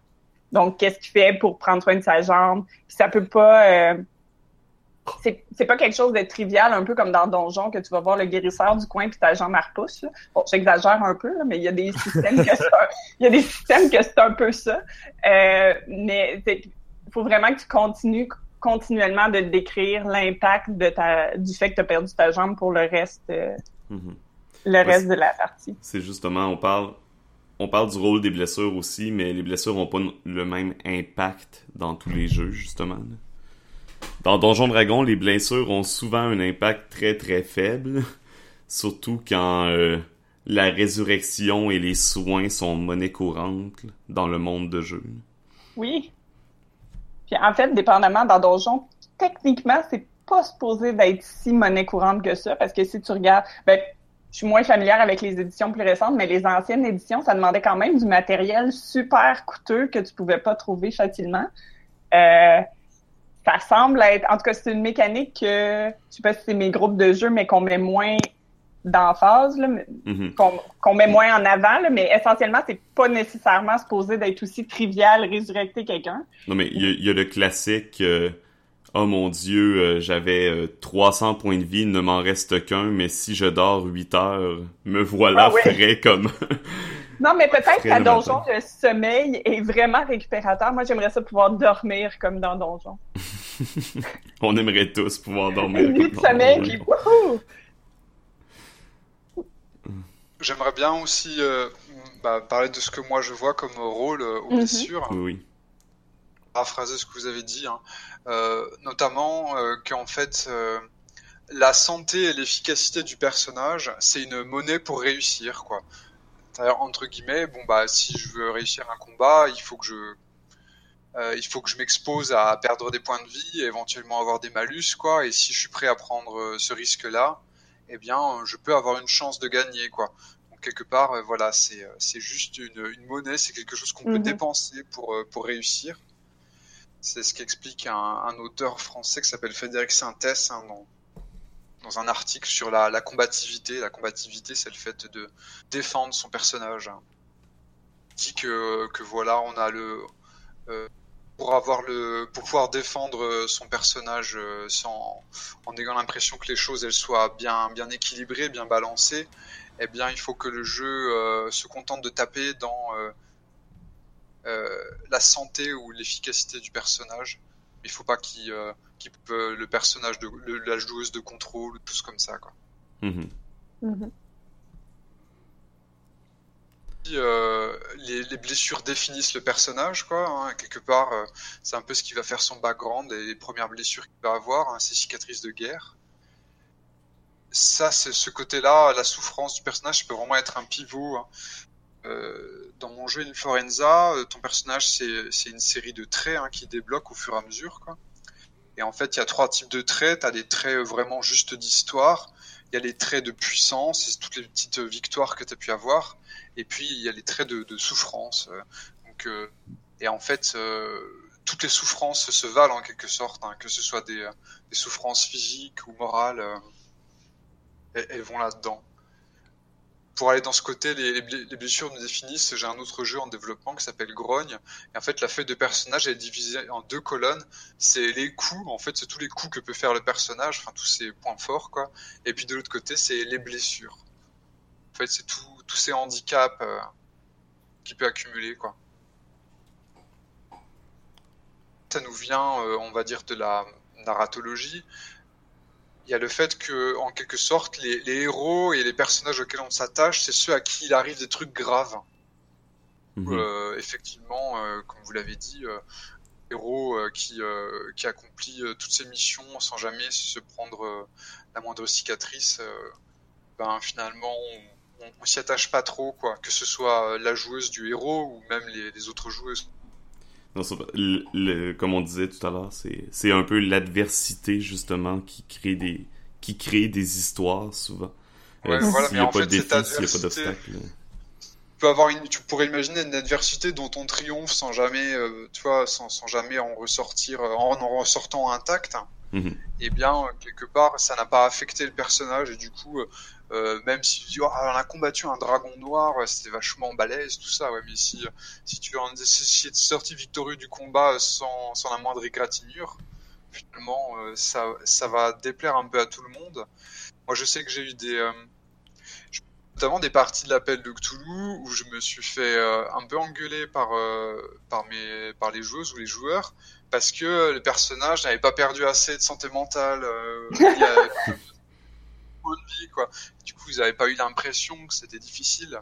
Donc, qu'est-ce qu'il fait pour prendre soin de sa jambe? Puis ça peut pas... Euh, c'est pas quelque chose de trivial, un peu comme dans Donjon, que tu vas voir le guérisseur du coin puis ta jambe repousse. Bon, j'exagère un peu, mais il y a des systèmes que c'est un, il y a des systèmes que c'est un peu ça. Euh, mais il faut vraiment que tu continues continuellement de décrire l'impact de ta, du fait que tu as perdu ta jambe pour le reste, euh, mhm. le reste de la partie. C'est justement, on parle, on parle du rôle des blessures aussi, mais les blessures n'ont pas le même impact dans tous les jeux, justement. Dans Donjon Dragon, les blessures ont souvent un impact très très faible, surtout quand euh, la résurrection et les soins sont monnaie courante dans le monde de jeu. Oui, en fait, dépendamment dans Donjon, techniquement, c'est pas supposé d'être si monnaie courante que ça, parce que si tu regardes, ben, je suis moins familière avec les éditions plus récentes, mais les anciennes éditions, ça demandait quand même du matériel super coûteux que tu pouvais pas trouver facilement. Euh, ça semble être, en tout cas, c'est une mécanique que, je sais pas si c'est mes groupes de jeux, mais qu'on met moins d'emphase, mm-hmm. qu'on met moins en avant, mais essentiellement, c'est pas nécessairement supposé d'être aussi trivial résurrecter quelqu'un. Non, mais il y, a le classique euh, Oh mon Dieu, euh, j'avais 300 euh, points de vie, il ne m'en reste qu'un, mais si je dors 8 heures, me voilà ah frais comme... non, mais peut-être qu'à Donjon, le sommeil est vraiment récupérateur. Moi, j'aimerais ça pouvoir dormir comme dans Donjon. On aimerait tous pouvoir dormir. Une nuit de sommeil, puis wouhou! J'aimerais bien aussi euh, bah, parler de ce que moi je vois comme rôle euh, aux blessures. Oui. Paraphraser ce que vous avez dit, hein. euh, notamment qu'en fait la santé et l'efficacité du personnage, c'est une monnaie pour réussir, quoi. entre guillemets, bon bah si je veux réussir un combat, il faut que je il faut que je m'expose à perdre des points de vie, et éventuellement avoir des malus, quoi. Et si je suis prêt à prendre ce risque-là, eh bien, je peux avoir une chance de gagner, quoi. Donc quelque part, euh, voilà, c'est euh, c'est juste une, une monnaie, c'est quelque chose qu'on peut mhm. dépenser pour euh, pour réussir. C'est ce qu'explique un, un, auteur français qui s'appelle Frédéric Sintès hein, dans, dans un article sur la, la combativité. La combativité, c'est le fait de défendre son personnage. Hein. Il dit que, que voilà, on a le pour avoir le pour pouvoir défendre euh, son personnage euh, sans en ayant l'impression que les choses elles soient bien bien équilibrées, bien balancées, eh bien il faut que le jeu euh, se contente de taper dans la santé ou l'efficacité du personnage. Il faut pas qu'il le personnage de la joueuse de contrôle, tout comme ça quoi. Mm-hmm. Mm-hmm. Euh, les, les, blessures définissent le personnage, quoi. Hein, quelque part, euh, c'est un peu ce qui va faire son background et les premières blessures qu'il va avoir, hein, ses cicatrices de guerre. Ça, c'est ce côté-là, la souffrance du personnage peut vraiment être un pivot. Hein. Euh, dans mon jeu Inforenza, euh, ton personnage, c'est une série de traits hein, qui débloquent au fur et à mesure, quoi. Et en fait, il y a trois types de traits. Tu as des traits vraiment juste d'histoire. Il y a les traits de puissance, c'est toutes les petites victoires que tu pu avoir et puis il y a les traits de, souffrance. Euh, donc, euh, et en fait, euh, toutes les souffrances se valent en quelque sorte, hein, que ce soit des, des, souffrances physiques ou morales, elles, vont là-dedans. Pour aller dans ce côté, les, les blessures me définissent. J'ai un autre jeu en développement qui s'appelle Grogne. Et en fait, la feuille de personnage est divisée en deux colonnes. C'est les coups, en fait, c'est tous les coups que peut faire le personnage, enfin tous ses points forts, quoi. Et puis de l'autre côté, c'est les blessures. En fait, c'est tout, tous ces handicaps euh, qu'il peut accumuler, quoi. ça nous vient, euh, on va dire, de la narratologie. Il y a le fait que, en quelque sorte, les, les héros et les personnages auxquels on s'attache, c'est ceux à qui il arrive des trucs graves. Mhm. Euh, effectivement, euh, comme vous l'avez dit, héros qui, qui accomplit toutes ses missions sans jamais se prendre la moindre cicatrice, ben finalement on, on, s'y attache pas trop, quoi. Que ce soit euh, la joueuse du héros ou même les, les autres joueuses. Non, c'est pas- le- le- comme on disait tout à l'heure, c'est un peu l'adversité justement qui crée des qui crée des histoires souvent. Ouais, Euh, voilà, s'il mais n'y a en pas fait, de défi, cette s'il n'y a pas adversité- d'obstacle. Tu peux avoir une, tu pourrais imaginer une adversité dont on triomphe sans jamais, euh, tu vois, sans, sans jamais en ressortir, euh, en en ressortant intact. Mhm. eh bien, euh, quelque part, ça n'a pas affecté le personnage et du coup, euh, même si tu dis, oh, on a combattu un dragon noir, euh, c'était vachement balèze, tout ça, mais si, euh, si tu en si, si tu es sorti victorieux du combat sans, la moindre égratignure, finalement, ça, va déplaire un peu à tout le monde. Moi, je sais que j'ai eu des, notamment des parties de l'appel de Cthulhu où je me suis fait un peu engueuler par, les joueuses ou les joueurs parce que le personnage n'avait pas perdu assez de santé mentale il point de vie quoi. Du coup, ils n'avaient pas eu l'impression que c'était difficile?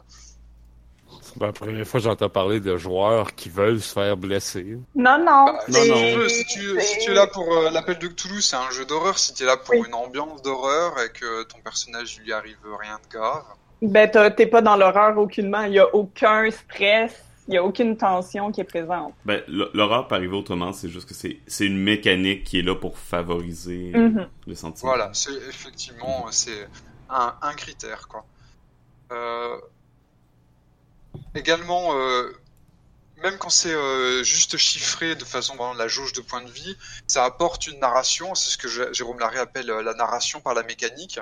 Ben, la première fois que j'entends parler de joueurs qui veulent se faire blesser. Non, non. Bah, non, si, non. si, tu, si tu es là pour euh, l'appel de Cthulhu, c'est un jeu d'horreur. Si tu es là pour Oui. une ambiance d'horreur et que ton personnage lui arrive rien de grave, Ben, t'es pas dans l'horreur aucunement. Il y a aucun stress. Il y a aucune tension qui est présente. Ben, l'horreur peut arriver autrement, c'est juste que c'est c'est une mécanique qui est là pour favoriser Mhm. le sentiment. Voilà, c'est effectivement c'est un, un critère quoi. Euh, également, euh, même quand c'est euh, juste chiffré de façon vraiment la jauge de points de vie, ça apporte une narration. C'est ce que Jé- Jérôme Larrey appelle la narration par la mécanique.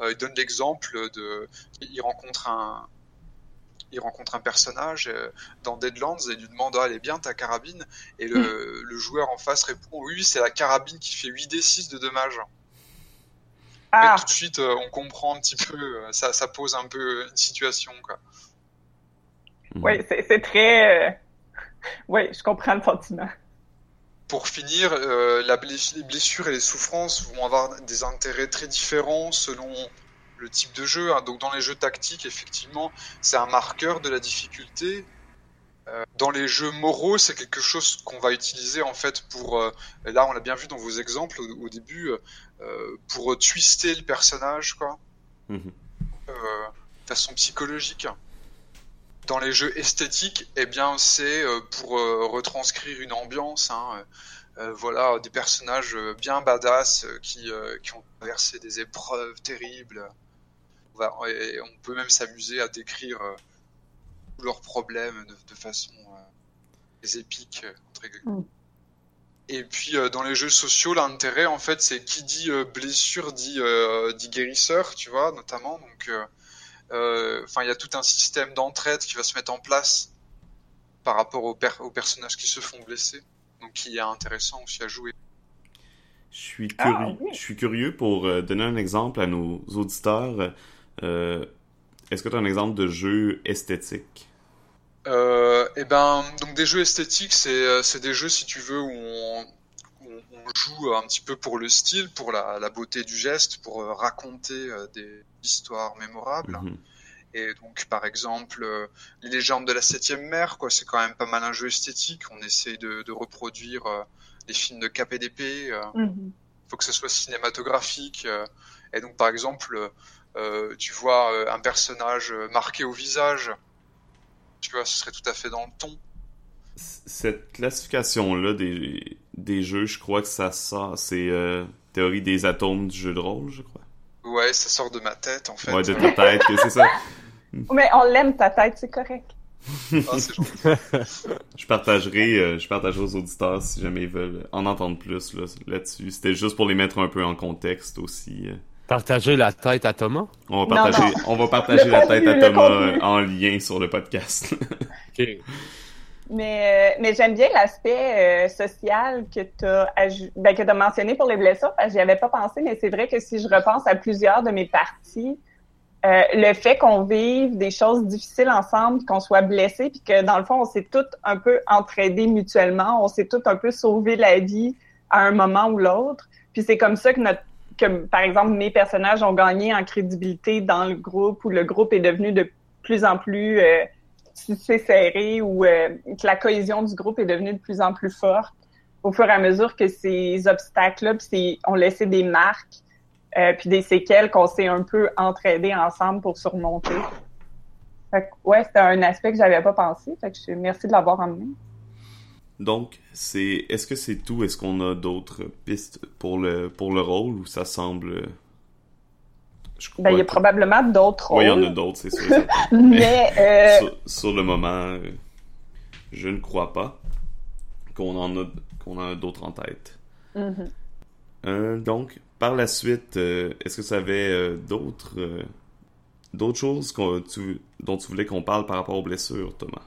Euh, il donne l'exemple de, il rencontre un il rencontre un personnage euh, dans Deadlands et lui demande ah, elle est bien ta carabine et le, le joueur en face répond oui c'est la carabine qui fait 8d6 de dommages. Ah, Et tout de suite, euh, on comprend un petit peu, euh, ça, ça pose un peu une situation, quoi. Oui, c'est c'est très. Oui, je comprends le sentiment. Pour finir, euh, la bless- les blessures et les souffrances vont avoir des intérêts très différents selon le type de jeu. hein. Donc, dans les jeux tactiques, effectivement, c'est un marqueur de la difficulté. Euh, dans les jeux moraux, c'est quelque chose qu'on va utiliser en fait pour. euh, et là, on l'a bien vu dans vos exemples au, au début, euh, pour twister le personnage, quoi. Mhm. de façon psychologique. Dans les jeux esthétiques, eh bien, c'est pour euh, retranscrire une ambiance. Hein, euh, voilà, des personnages bien badass qui, euh, qui ont traversé des épreuves terribles. On, va- et on peut même s'amuser à décrire euh, tous leurs problèmes de, de façon euh, épique. euh, entre guillemets. Mm. Et puis euh, dans les jeux sociaux, l'intérêt en fait, c'est qui dit euh, blessure dit, euh, dit guérisseur, tu vois, notamment. Donc, euh, euh, enfin, il y a tout un système d'entraide qui va se mettre en place par rapport aux, per- aux personnages qui se font blesser, donc qui est intéressant aussi à jouer. Je suis Ah, curieux, oui. je suis curieux pour donner un exemple à nos auditeurs. Euh, Est-ce que tu as un exemple de jeu esthétique? Euh, et ben, donc des jeux esthétiques, c'est euh, c'est des jeux si tu veux où on, où on joue un petit peu pour le style, pour la, la beauté du geste, pour euh, raconter euh, des histoires mémorables. Mhm. Et donc, par exemple, euh, les légendes de la septième mer, quoi, c'est quand même pas mal un jeu esthétique. On essaie de, de reproduire euh, les films de KPDP. Il Mhm. faut que ce soit cinématographique. euh. et donc, par exemple, euh, tu vois euh, un personnage euh, marqué au visage. Tu vois, ce serait tout à fait dans le ton. Cette classification-là des, des jeux, je crois que ça sort. C'est euh, théorie des atomes du jeu de rôle, je crois. Ouais, ça sort de ma tête, en fait. Ouais, de ta tête, c'est ça. Mais on l'aime, ta tête, c'est correct. Ah. Je partagerai, euh, je partagerai aux auditeurs si jamais ils veulent en entendre plus là, là-dessus. C'était juste pour les mettre un peu en contexte aussi. euh. Partager la tête à Thomas? On va Non, partager, on va partager la contenu, tête à Thomas euh, en lien sur le podcast. Mais, euh, mais j'aime bien l'aspect euh, social que tu as, ben, que as mentionné pour les blessures, parce que j'y avais pas pensé, mais c'est vrai que si je repense à plusieurs de mes parties, euh, le fait qu'on vive des choses difficiles ensemble, qu'on soit blessé, puis que dans le fond, on s'est tous un peu entraidés mutuellement, on s'est tous un peu sauvé la vie à un moment ou l'autre. Puis c'est comme ça que notre que par exemple mes personnages ont gagné en crédibilité dans le groupe, où le groupe est devenu de plus en plus euh, serré, ou euh, que la cohésion du groupe est devenue de plus en plus forte au fur et à mesure que ces obstacles-là ont laissé des marques euh, puis des séquelles qu'on s'est un peu entraidés ensemble pour surmonter. Fait que, ouais, c'était un aspect que j'avais pas pensé. Fait que merci de l'avoir emmené. Donc, c'est est-ce que c'est tout? Est-ce qu'on a d'autres pistes pour le pour le rôle ou ça semble ben, il y a probablement d'autres rôles. Oui, il y en a d'autres, c'est sûr. Mais, euh... sur, le moment, je ne crois pas qu'on en a qu'on en a d'autres en tête. Mm-hmm. Euh, donc, par la suite, euh, est-ce que ça avait d'autres d'autres choses dont tu voulais qu'on parle par rapport aux blessures, Thomas?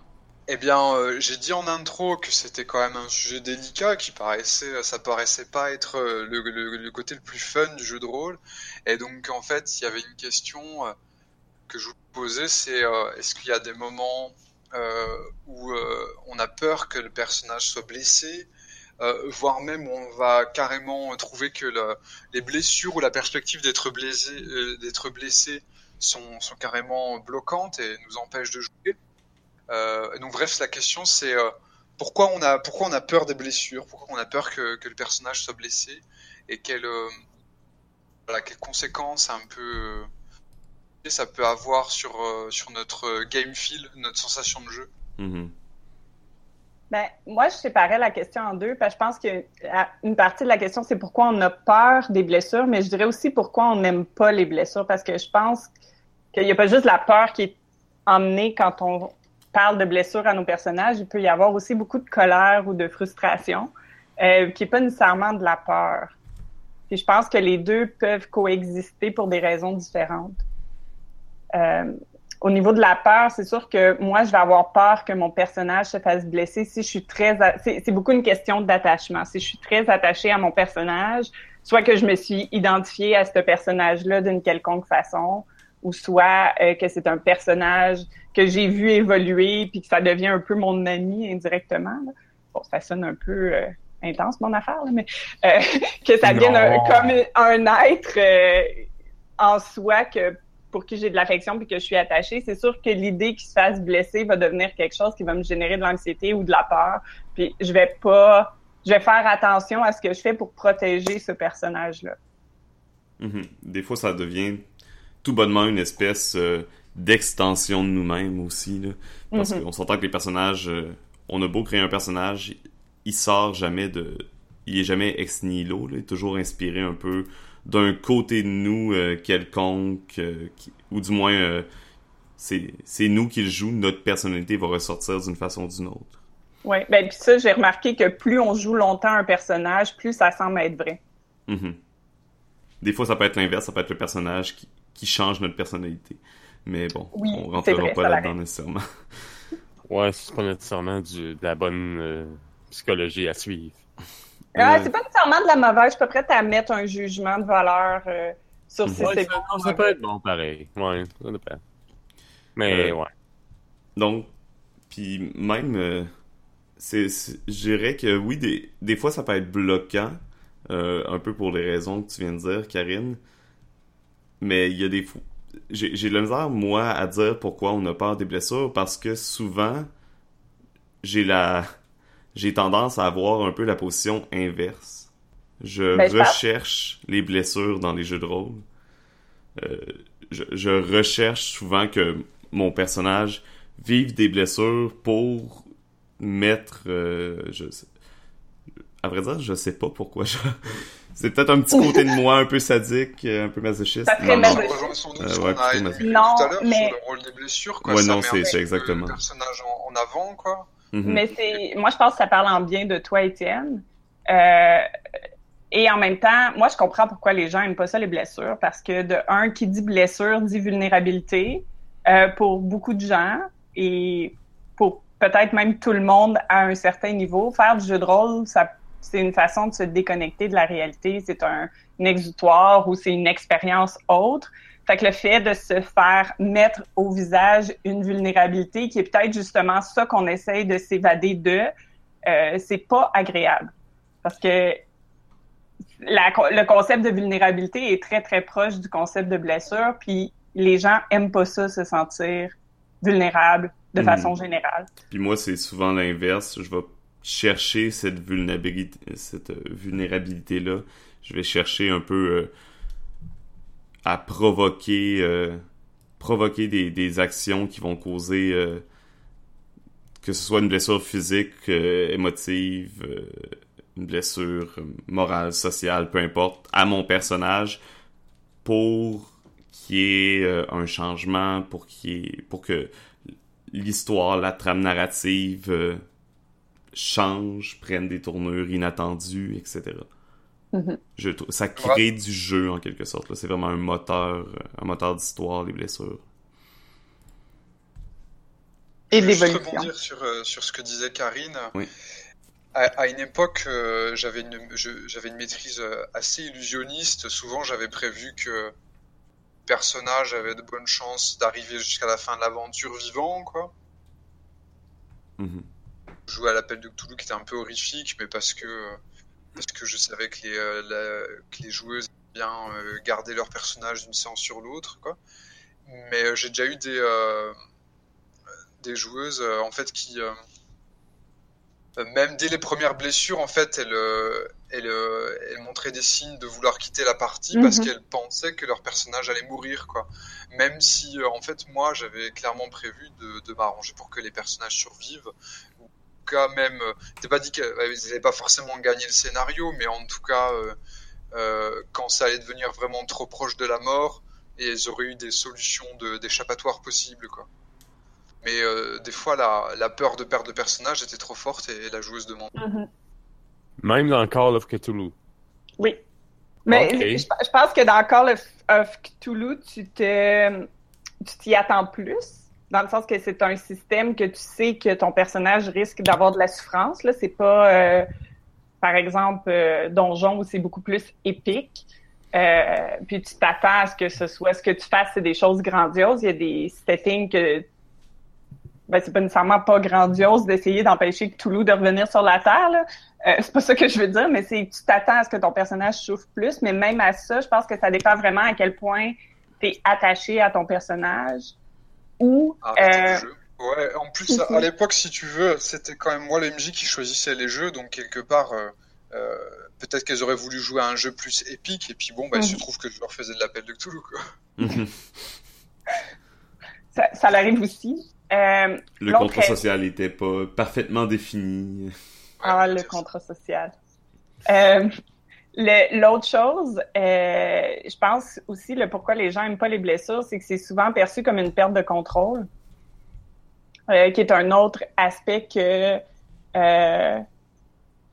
Eh bien, j'ai dit en intro que c'était quand même un sujet délicat, qui paraissait, ça paraissait pas être le, côté le plus fun du jeu de rôle. Et donc, en fait, il y avait une question que je vous posais, c'est est-ce qu'il y a des moments où on a peur que le personnage soit blessé euh, voire même on va carrément trouver que les blessures ou la perspective d'être blessé, euh, d'être blessé sont, carrément bloquantes et nous empêchent de jouer. Euh, donc bref, la question c'est pourquoi on a pourquoi on a peur des blessures, pourquoi on a peur que, que le personnage soit blessé? Et quelles voilà, quelles conséquences un peu ça peut avoir sur sur notre game feel, notre sensation de jeu? Mm-hmm. Ben, moi, je séparais la question en deux, parce que je pense qu'une partie de la question, c'est pourquoi on a peur des blessures, mais je dirais aussi pourquoi on n'aime pas les blessures, parce que je pense qu'il n'y a pas juste la peur qui est emmenée quand on parle de blessures à nos personnages, il peut y avoir aussi beaucoup de colère ou de frustration, euh, qui n'est pas nécessairement de la peur. Puis je pense que les deux peuvent coexister pour des raisons différentes. Euh, au niveau de la peur, c'est sûr que moi, je vais avoir peur que mon personnage se fasse blesser si je suis très... C'est beaucoup une question d'attachement. Si je suis très attachée à mon personnage, soit que je me suis identifiée à ce personnage-là d'une quelconque façon, ou soit euh, que c'est un personnage que j'ai vu évoluer puis que ça devient un peu mon ami indirectement. Bon, ça sonne un peu euh, intense, mon affaire, mais euh, que ça devienne comme un être en soi que pour qui j'ai de l'affection puis que je suis attachée, c'est sûr que l'idée qu'il se fasse blesser va devenir quelque chose qui va me générer de l'anxiété ou de la peur. Puis je vais pas, je vais faire attention à ce que je fais pour protéger ce personnage-là. Mm-hmm. Des fois, ça devient tout bonnement une espèce euh, d'extension de nous-mêmes aussi, là, parce mm-hmm. qu'on s'entend que les personnages, euh, on a beau créer un personnage, il sort jamais de, il est jamais ex nihilo, il est toujours inspiré un peu d'un côté de nous euh, quelconque, ou du moins c'est nous qui le jouons, notre personnalité va ressortir d'une façon ou d'une autre. Oui, ben puis ça, j'ai remarqué que plus on joue longtemps un personnage, plus ça semble être vrai. Mm-hmm. Des fois, ça peut être l'inverse, ça peut être le personnage qui, qui change notre personnalité. Mais bon, oui, on rentrera pas là-dedans nécessairement. ouais, c'est pas nécessairement du, de la bonne psychologie à suivre. Ah, c'est pas nécessairement de la mauvaise. Je suis pas prête à mettre un jugement de valeur euh, sur si c'est bon. Ça peut être bon, pareil. Ouais, ça dépend. Mais, euh, ouais. Donc, puis même, euh, c'est, je dirais que oui, des, des fois, ça peut être bloquant, un peu pour les raisons que tu viens de dire, Karine. Mais il y a des fois... J'ai, j'ai la misère, moi, à dire pourquoi on a peur des blessures, parce que souvent, j'ai la j'ai tendance à avoir un peu la position inverse. Je ben, recherche les blessures dans les jeux de rôle. Euh, je, recherche souvent que mon personnage vive des blessures pour mettre... Euh, je, à vrai dire, je sais pas pourquoi je... C'est peut-être un petit côté de moi un peu sadique, un peu masochiste. Ça non, non. Euh, ouais, non, tout à mais... sur le rôle des blessures, quoi. Ouais, non, c'est exactement. Le personnage en, en avant, quoi. Mhm. Mais c'est, moi, je pense que ça parle en bien de toi, Étienne. Euh, et en même temps, moi, je comprends pourquoi les gens aiment pas ça, les blessures, parce que de un, qui dit blessure dit vulnérabilité euh, pour beaucoup de gens et pour peut-être même tout le monde à un certain niveau. Faire du jeu de rôle, ça, c'est une façon de se déconnecter de la réalité. C'est un, exutoire ou c'est une expérience autre. Fait que le fait de se faire mettre au visage une vulnérabilité qui est peut-être justement ça qu'on essaye de s'évader de, euh, c'est pas agréable. Parce que la, le concept de vulnérabilité est très, très proche du concept de blessure, puis les gens aiment pas ça, se sentir vulnérable de hmm. façon générale. Puis moi, c'est souvent l'inverse. Je vais chercher cette vulnérabilité, cette euh, vulnérabilité-là. Je vais chercher un peu euh, à provoquer, euh, provoquer des, des, actions qui vont causer que ce soit une blessure physique, émotive, une blessure morale, sociale, peu importe, à mon personnage pour qu'il y ait un changement, pour qu'il pour que l'histoire, la trame narrative change, prenne des tournures inattendues, etc. Mm-hmm. Je, ça crée du jeu en quelque sorte. C'est vraiment un moteur, euh, un moteur d'histoire, les blessures. Et l'évolution. Je rebondir sur, euh, sur ce que disait Karine. Oui. À, une époque, euh, j'avais une, j'avais une maîtrise assez illusionniste. Souvent, j'avais prévu que le personnage avait de bonnes chances d'arriver jusqu'à la fin de l'aventure vivant, quoi. Mm-hmm jouer à l'appel de Cthulhu qui était un peu horrifique, mais parce que parce que je savais que les, euh, que les joueuses bien euh, garder leur personnage d'une séance sur l'autre, quoi. Mais euh, j'ai déjà eu des des joueuses en fait qui même dès les premières blessures, en fait, elles, elles, elles montraient des signes de vouloir quitter la partie parce mhm. qu'elles pensaient que leur personnage allait mourir, quoi. Même si, en fait, moi, j'avais clairement prévu de, de m'arranger pour que les personnages survivent cas même, t'es pas dit qu'ils n'allaient pas forcément gagner le scénario, mais en tout cas, euh, euh, quand ça allait devenir vraiment trop proche de la mort, et ils auraient eu des solutions d'échappatoire possibles, quoi. Mais euh, des fois, la, peur de perdre de personnage était trop forte et la joueuse demande. Mm-hmm. Même dans Call of Cthulhu. Oui. Mais je, pense que dans Call of, Cthulhu, tu t'y attends plus dans le sens que c'est un système que tu sais que ton personnage risque d'avoir de la souffrance. Là, c'est pas, euh, par exemple, euh, Donjon où c'est beaucoup plus épique. Euh, puis tu t'attends à ce que ce soit, ce que tu fasses, c'est des choses grandioses. Il y a des settings que ben, c'est pas nécessairement pas grandiose d'essayer d'empêcher Toulouse de revenir sur la Terre. Là. C'est pas ça que je veux dire, mais c'est tu t'attends à ce que ton personnage souffre plus. Mais même à ça, je pense que ça dépend vraiment à quel point tu es attaché à ton personnage ou ah, euh, Ouais, en plus, à, l'époque, si tu veux, c'était quand même moi le MJ qui choisissait les jeux, donc quelque part, euh, euh, peut-être qu'elles auraient voulu jouer à un jeu plus épique, et puis bon, bah, il se mhm. trouve que je leur faisais de l'appel de Cthulhu, quoi. Ça, ça l'arrive aussi. le contrat social n'était pas parfaitement défini. Ah, le contrat social. L'autre chose, euh, je pense aussi le pourquoi les gens aiment pas les blessures, c'est que c'est souvent perçu comme une perte de contrôle, euh, qui est un autre aspect que euh,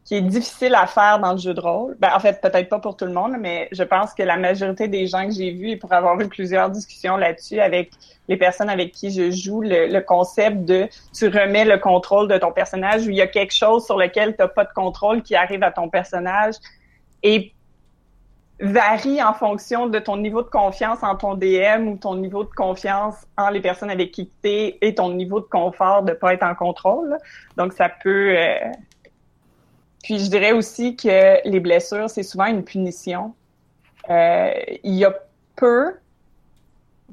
qui est difficile à faire dans le jeu de rôle. Ben, en fait, peut-être pas pour tout le monde, mais je pense que la majorité des gens que j'ai vus, et pour avoir eu plusieurs discussions là-dessus avec les personnes avec qui je joue, le, concept de tu remets le contrôle de ton personnage, où il y a quelque chose sur lequel tu n'as pas de contrôle qui arrive à ton personnage et varie en fonction de ton niveau de confiance en ton DM ou ton niveau de confiance en les personnes avec qui tu es et ton niveau de confort de pas être en contrôle. Donc ça peut euh, puis je dirais aussi que les blessures c'est souvent une punition. Euh, il y a peu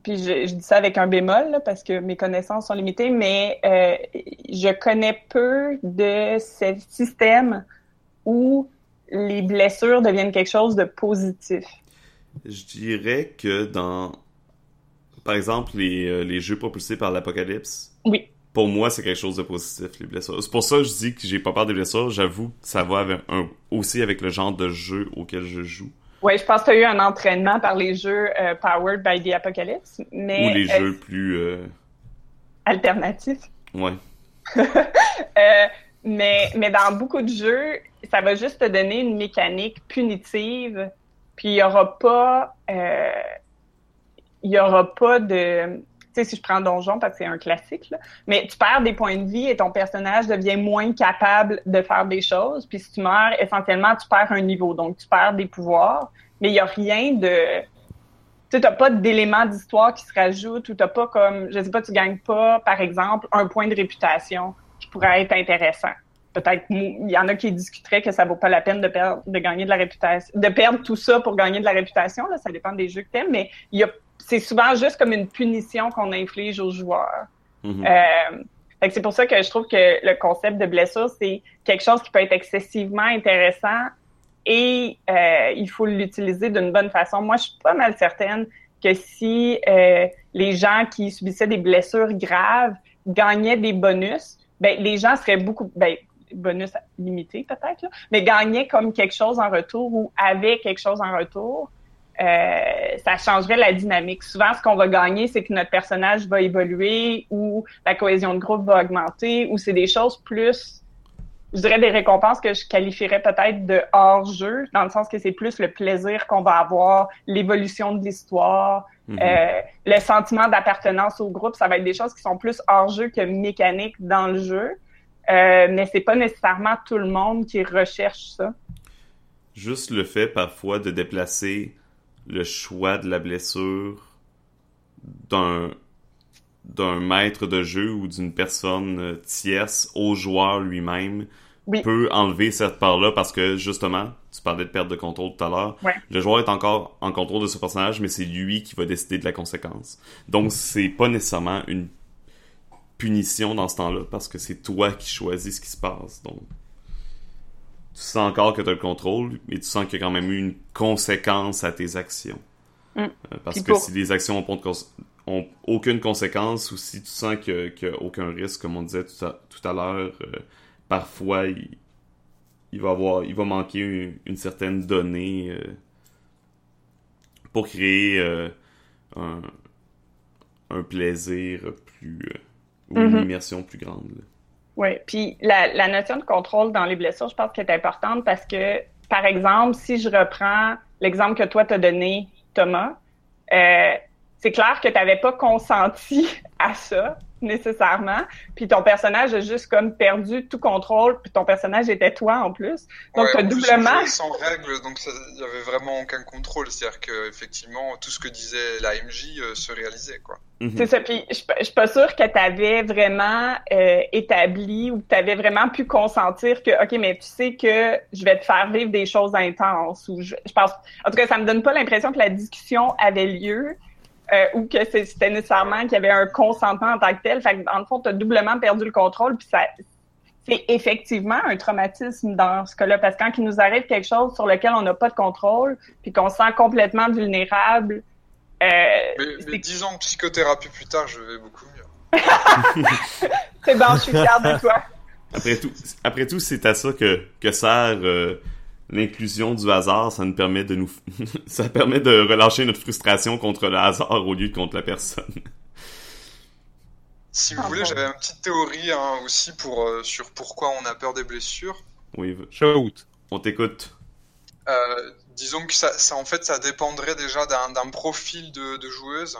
puis je, dis ça avec un bémol parce que mes connaissances sont limitées, mais euh, je connais peu de ces systèmes où les blessures deviennent quelque chose de positif? Je dirais que dans, par exemple, les, euh, les jeux propulsés par l'apocalypse. Oui. Pour moi, c'est quelque chose de positif, les blessures. C'est pour ça que je dis que j'ai pas peur des blessures. J'avoue que ça va avec un, aussi avec le genre de jeu auquel je joue. Oui, je pense que tu as eu un entraînement par les jeux euh, Powered by the Apocalypse. Mais, Ou les jeux plus. Alternatifs? Ouais. mais, mais dans beaucoup de jeux, ça va juste te donner une mécanique punitive, puis il y aura pas, euh, il y aura pas de, tu sais, si je prends Donjon parce que c'est un classique, là, mais tu perds des points de vie et ton personnage devient moins capable de faire des choses, puis si tu meurs, essentiellement, tu perds un niveau, donc tu perds des pouvoirs, mais il y a rien de tu n'as pas d'éléments d'histoire qui se rajoutent ou tu pas comme, je sais pas, tu gagnes pas, par exemple, un point de réputation pourrait être intéressant. Peut-être il y en a qui discuteraient que ça vaut pas la peine de perdre, de gagner de la réputation, de perdre tout ça pour gagner de la réputation. Là, ça dépend des jeux que t'aimes, mais il y a, c'est souvent juste comme une punition qu'on inflige aux joueurs. Mm-hmm. euh, c'est pour ça que je trouve que le concept de blessure, c'est quelque chose qui peut être excessivement intéressant et euh, il faut l'utiliser d'une bonne façon. Moi, je suis pas mal certaine que si euh, les gens qui subissaient des blessures graves gagnaient des bonus, ben les gens seraient beaucoup ben bonus limité peut-être, mais gagnaient comme quelque chose en retour ou avaient quelque chose en retour. Euh, ça changerait la dynamique. Souvent, ce qu'on va gagner, c'est que notre personnage va évoluer ou la cohésion de groupe va augmenter ou c'est des choses plus je dirais des récompenses que je qualifierais peut-être de hors-jeu, dans le sens que c'est plus le plaisir qu'on va avoir, l'évolution de l'histoire, mhm. euh, le sentiment d'appartenance au groupe. Ça va être des choses qui sont plus hors-jeu que mécaniques dans le jeu. Euh, mais c'est pas nécessairement tout le monde qui recherche ça. Juste le fait parfois de déplacer le choix de la blessure d'un d'un maître de jeu ou d'une personne tierce au joueur lui-même peut enlever cette part-là parce que justement, tu parlais de perte de contrôle tout à l'heure. Le joueur est encore en contrôle de ce personnage, mais c'est lui qui va décider de la conséquence. Donc c'est pas nécessairement une punition dans ce temps-là parce que c'est toi qui choisis ce qui se passe. Donc tu sens encore que tu as le contrôle, mais tu sens qu'il y a quand même eu une conséquence à tes actions. Mm. Euh, parce que si les actions ont ont aucune conséquence ou si tu sens qu'il n'y a, aucun risque, comme on disait tout à, l'heure, euh, parfois il, va avoir, il va manquer une, certaine donnée euh, pour créer euh, un, plaisir plus ou une mm-hmm. immersion plus grande. Oui, puis la, la, notion de contrôle dans les blessures, je pense qu'elle est importante parce que, par exemple, si je reprends l'exemple que toi t'as donné, Thomas, euh, c'est clair que tu n'avais pas consenti à ça nécessairement, puis ton personnage a juste comme perdu tout contrôle, puis ton personnage était toi en plus. Donc ouais, doublement sans règles, donc il y avait vraiment aucun contrôle, c'est-à-dire que effectivement tout ce que disait la MJ euh, se réalisait quoi. Mhm. C'est ça, puis je, je suis pas sûre que tu avais vraiment euh, établi ou que tu avais vraiment pu consentir que OK, mais tu sais que je vais te faire vivre des choses intenses ou je, je pense en tout cas ça me donne pas l'impression que la discussion avait lieu euh, ou que c'était nécessairement qu'il y avait un consentement en tant que tel. Fait que, dans le fond, tu as doublement perdu le contrôle, puis ça, c'est effectivement un traumatisme dans ce cas-là, parce que quand il nous arrive quelque chose sur lequel on n'a pas de contrôle, puis qu'on se sent complètement vulnérable. Euh, mais, ans de psychothérapie plus tard, je vais beaucoup mieux. c'est bon, je suis fière de toi. Après tout, après tout c'est à ça que, que sert euh, l'inclusion du hasard, ça nous permet de nous, ça permet de relâcher notre frustration contre le hasard au lieu de contre la personne. Si vous voulez, j'avais une petite théorie hein, aussi pour euh, sur pourquoi on a peur des blessures. Oui, shoot. On t'écoute. Euh, disons que ça, ça, en fait, ça dépendrait déjà d'un profil de, de joueuse.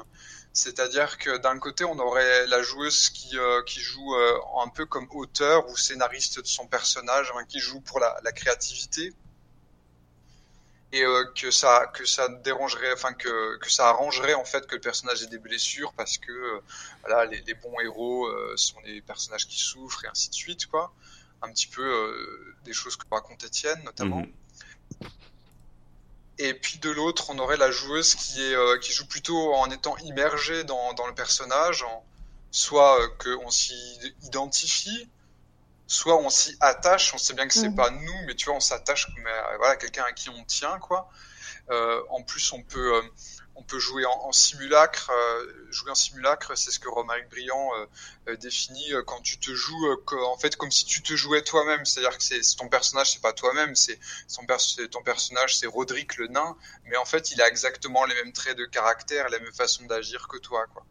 C'est-à-dire que d'un côté, on aurait la joueuse qui, euh, qui joue un peu comme auteur ou scénariste de son personnage, hein, qui joue pour la, la créativité et euh, que ça que ça dérangerait enfin que que ça arrangerait en fait que le personnage ait des blessures parce que euh, voilà les, les, bons héros euh, sont des personnages qui souffrent et ainsi de suite quoi un petit peu des choses que raconte Étienne notamment mhm. et puis de l'autre on aurait la joueuse qui est qui joue plutôt en étant immergée dans dans le personnage en, soit qu'on s'y identifie soit on s'y attache, on sait bien que c'est mhm. pas nous, mais tu vois, on s'attache comme à, voilà, quelqu'un à qui on tient, quoi. Euh, en plus, on peut, euh, on peut jouer en, simulacre. Euh, jouer en simulacre, c'est ce que Romaric Briand définit quand tu te joues, en fait, comme si tu te jouais toi-même. C'est-à-dire que c'est ton personnage, c'est pas toi-même, c'est ton personnage, c'est Roderick le nain, mais en fait, il a exactement les mêmes traits de caractère, la même façon d'agir que toi, quoi.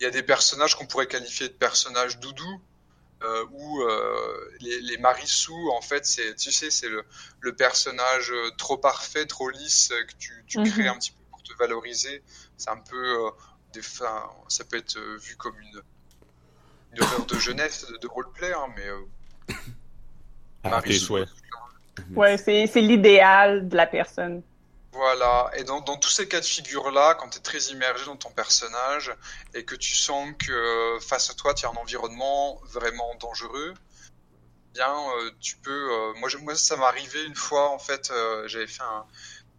Il y a des personnages qu'on pourrait qualifier de personnages doudou, euh, où euh, les, les Marissou, en fait, c'est, tu sais, c'est le, le, personnage euh, trop parfait, trop lisse que tu, tu mhm. crées un petit peu pour te valoriser. C'est un peu euh, des fins, ça peut être vu comme une, une erreur de jeunesse, de, de roleplay, hein, mais ah, Marissou, Ouais, c'est, c'est l'idéal de la personne. Voilà, et dans, dans tous ces cas de figure-là, quand tu es très immergé dans ton personnage et que tu sens que face à toi, tu as un environnement vraiment dangereux, bien, euh, tu peux... Euh, moi, moi, ça m'est arrivé une fois, en fait, euh, j'avais fait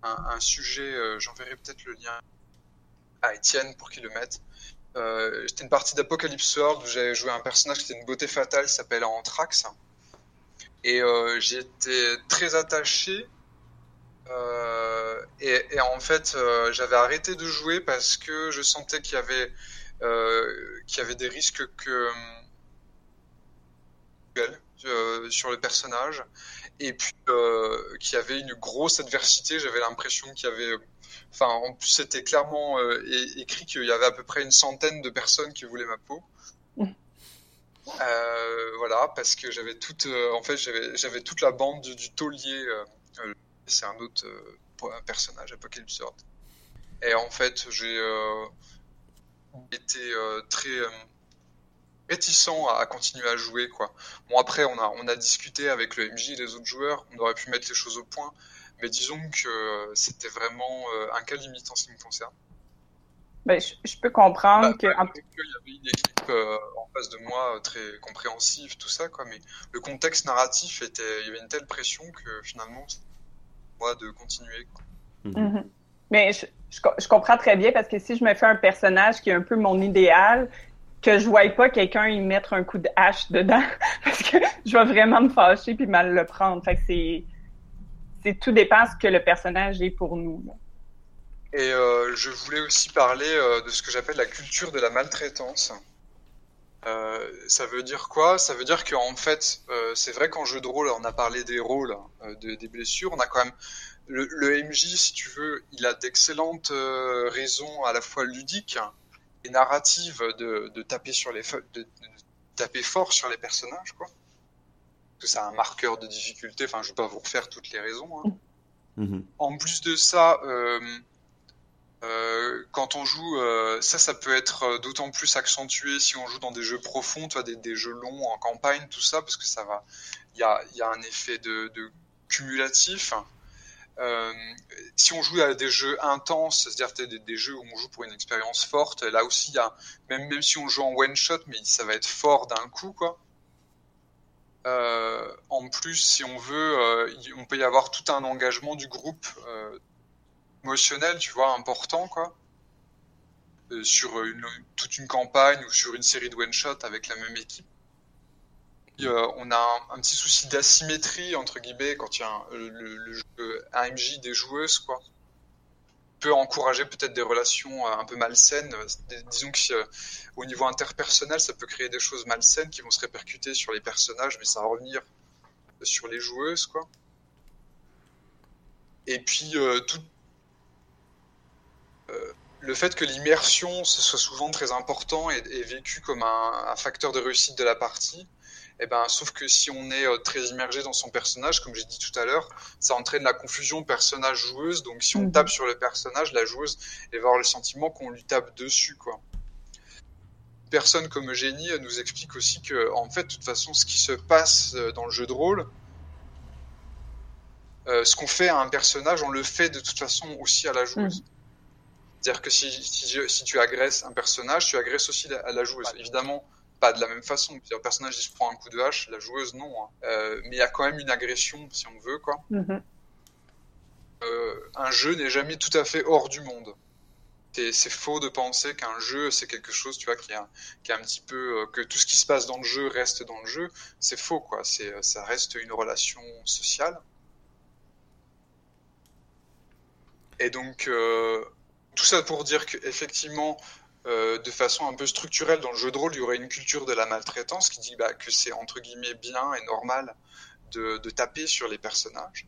un, sujet, j'enverrai peut-être le lien à Étienne pour qu'il le mette. C'était une partie d'Apocalypse Sword où j'avais joué un personnage qui était une beauté fatale s'appelle Anthrax. Et été très attaché euh, et, et, en fait, euh, j'avais arrêté de jouer parce que je sentais qu'il y avait, euh, qu'il y avait des risques que euh, sur le personnage et puis euh, qu'il y avait une grosse adversité. J'avais l'impression qu'il y avait, enfin, en plus c'était clairement écrit qu'il y avait à peu près une centaine de personnes qui voulaient ma peau. Euh, voilà, parce que j'avais toute, en fait, j'avais, j'avais toute la bande du, du taulier c'est un autre euh, personnage, Apocalypse Sword. Et en fait, j'ai euh, été euh, très réticent à, continuer à jouer quoi. Bon après on a on a discuté avec le MJ et les autres joueurs, on aurait pu mettre les choses au point, mais disons que c'était vraiment un cas limite en ce qui me concerne. Ben, je, peux comprendre bah, que. Bah, il y avait une équipe en face de moi très compréhensive, tout ça, quoi, mais le contexte narratif était. Il y avait une telle pression que finalement, de continuer. Mhm. Mhm. Mais je, je, comprends très bien parce que si je me fais un personnage qui est un peu mon idéal, que je voie pas quelqu'un y mettre un coup de hache dedans, parce que je vais vraiment me fâcher puis mal le prendre. Fait que c'est, c'est tout dépend ce que le personnage est pour nous. Et euh, je voulais aussi parler euh, de ce que j'appelle la culture de la maltraitance. Euh, ça veut dire quoi? Ça veut dire qu'en fait, euh, c'est vrai qu'en jeu de rôle, on a parlé des rôles, euh, des blessures, on a quand même le, MJ, si tu veux, il a d'excellentes raisons à la fois ludiques et narratives de, taper sur les de, taper fort sur les personnages, quoi. Parce que c'est un marqueur de difficulté. Enfin, je vais pas vous refaire toutes les raisons. Hein. Mm-hmm. En plus de ça. Euh, quand on joue, euh, ça, ça peut être euh, d'autant plus accentué si on joue dans des jeux profonds, tu des, jeux longs en campagne, tout ça, parce que ça va, il y a, y a, un effet de, de cumulatif. Euh, si on joue à des jeux intenses, c'est-à-dire des, des, jeux où on joue pour une expérience forte, là aussi, y a, même, si on joue en one shot, mais ça va être fort d'un coup, quoi. Euh, en plus, si on veut, on peut y avoir tout un engagement du groupe émotionnel, tu vois, important, quoi. Euh, sur toute une campagne ou sur une série de one-shot avec la même équipe. Euh, on a un, petit souci d'asymétrie, entre guillemets, quand il y a un, le, jeu AMJ des joueuses, quoi. Peut encourager peut-être des relations euh, un peu malsaines. Disons que au niveau interpersonnel, ça peut créer des choses malsaines qui vont se répercuter sur les personnages, mais ça va revenir sur les joueuses, quoi. Et puis, tout, euh, le fait que l'immersion ce soit souvent très important et, vécu comme un, facteur de réussite de la partie, eh ben, sauf que si on est euh, très immergé dans son personnage, comme j'ai dit tout à l'heure, ça entraîne la confusion personnage-joueuse. Donc si on mhm. tape sur le personnage, la joueuse va avoir le sentiment qu'on lui tape dessus, quoi. personne comme Eugénie nous explique aussi que, en fait, de toute façon, ce qui se passe euh, dans le jeu de rôle, ce qu'on fait à un personnage, on le fait de toute façon aussi à la joueuse. Mhm. C'est-à-dire que si, si, tu agresses un personnage, tu agresses aussi la, la joueuse. Évidemment, pas de la même façon. Le personnage il se prend un coup de hache, la joueuse non. Hein. Euh, mais il y a quand même une agression, si on veut, quoi. Mm-hmm. Euh, un jeu n'est jamais tout à fait hors du monde. C'est faux de penser qu'un jeu c'est quelque chose, tu vois, qui est un, qui est un petit peu euh, que tout ce qui se passe dans le jeu reste dans le jeu. C'est faux, quoi. Ça reste une relation sociale. Et donc, tout ça pour dire qu'effectivement, euh, de façon un peu structurelle dans le jeu de rôle, il y aurait une culture de la maltraitance qui dit bah, que c'est entre guillemets bien et normal de, taper sur les personnages.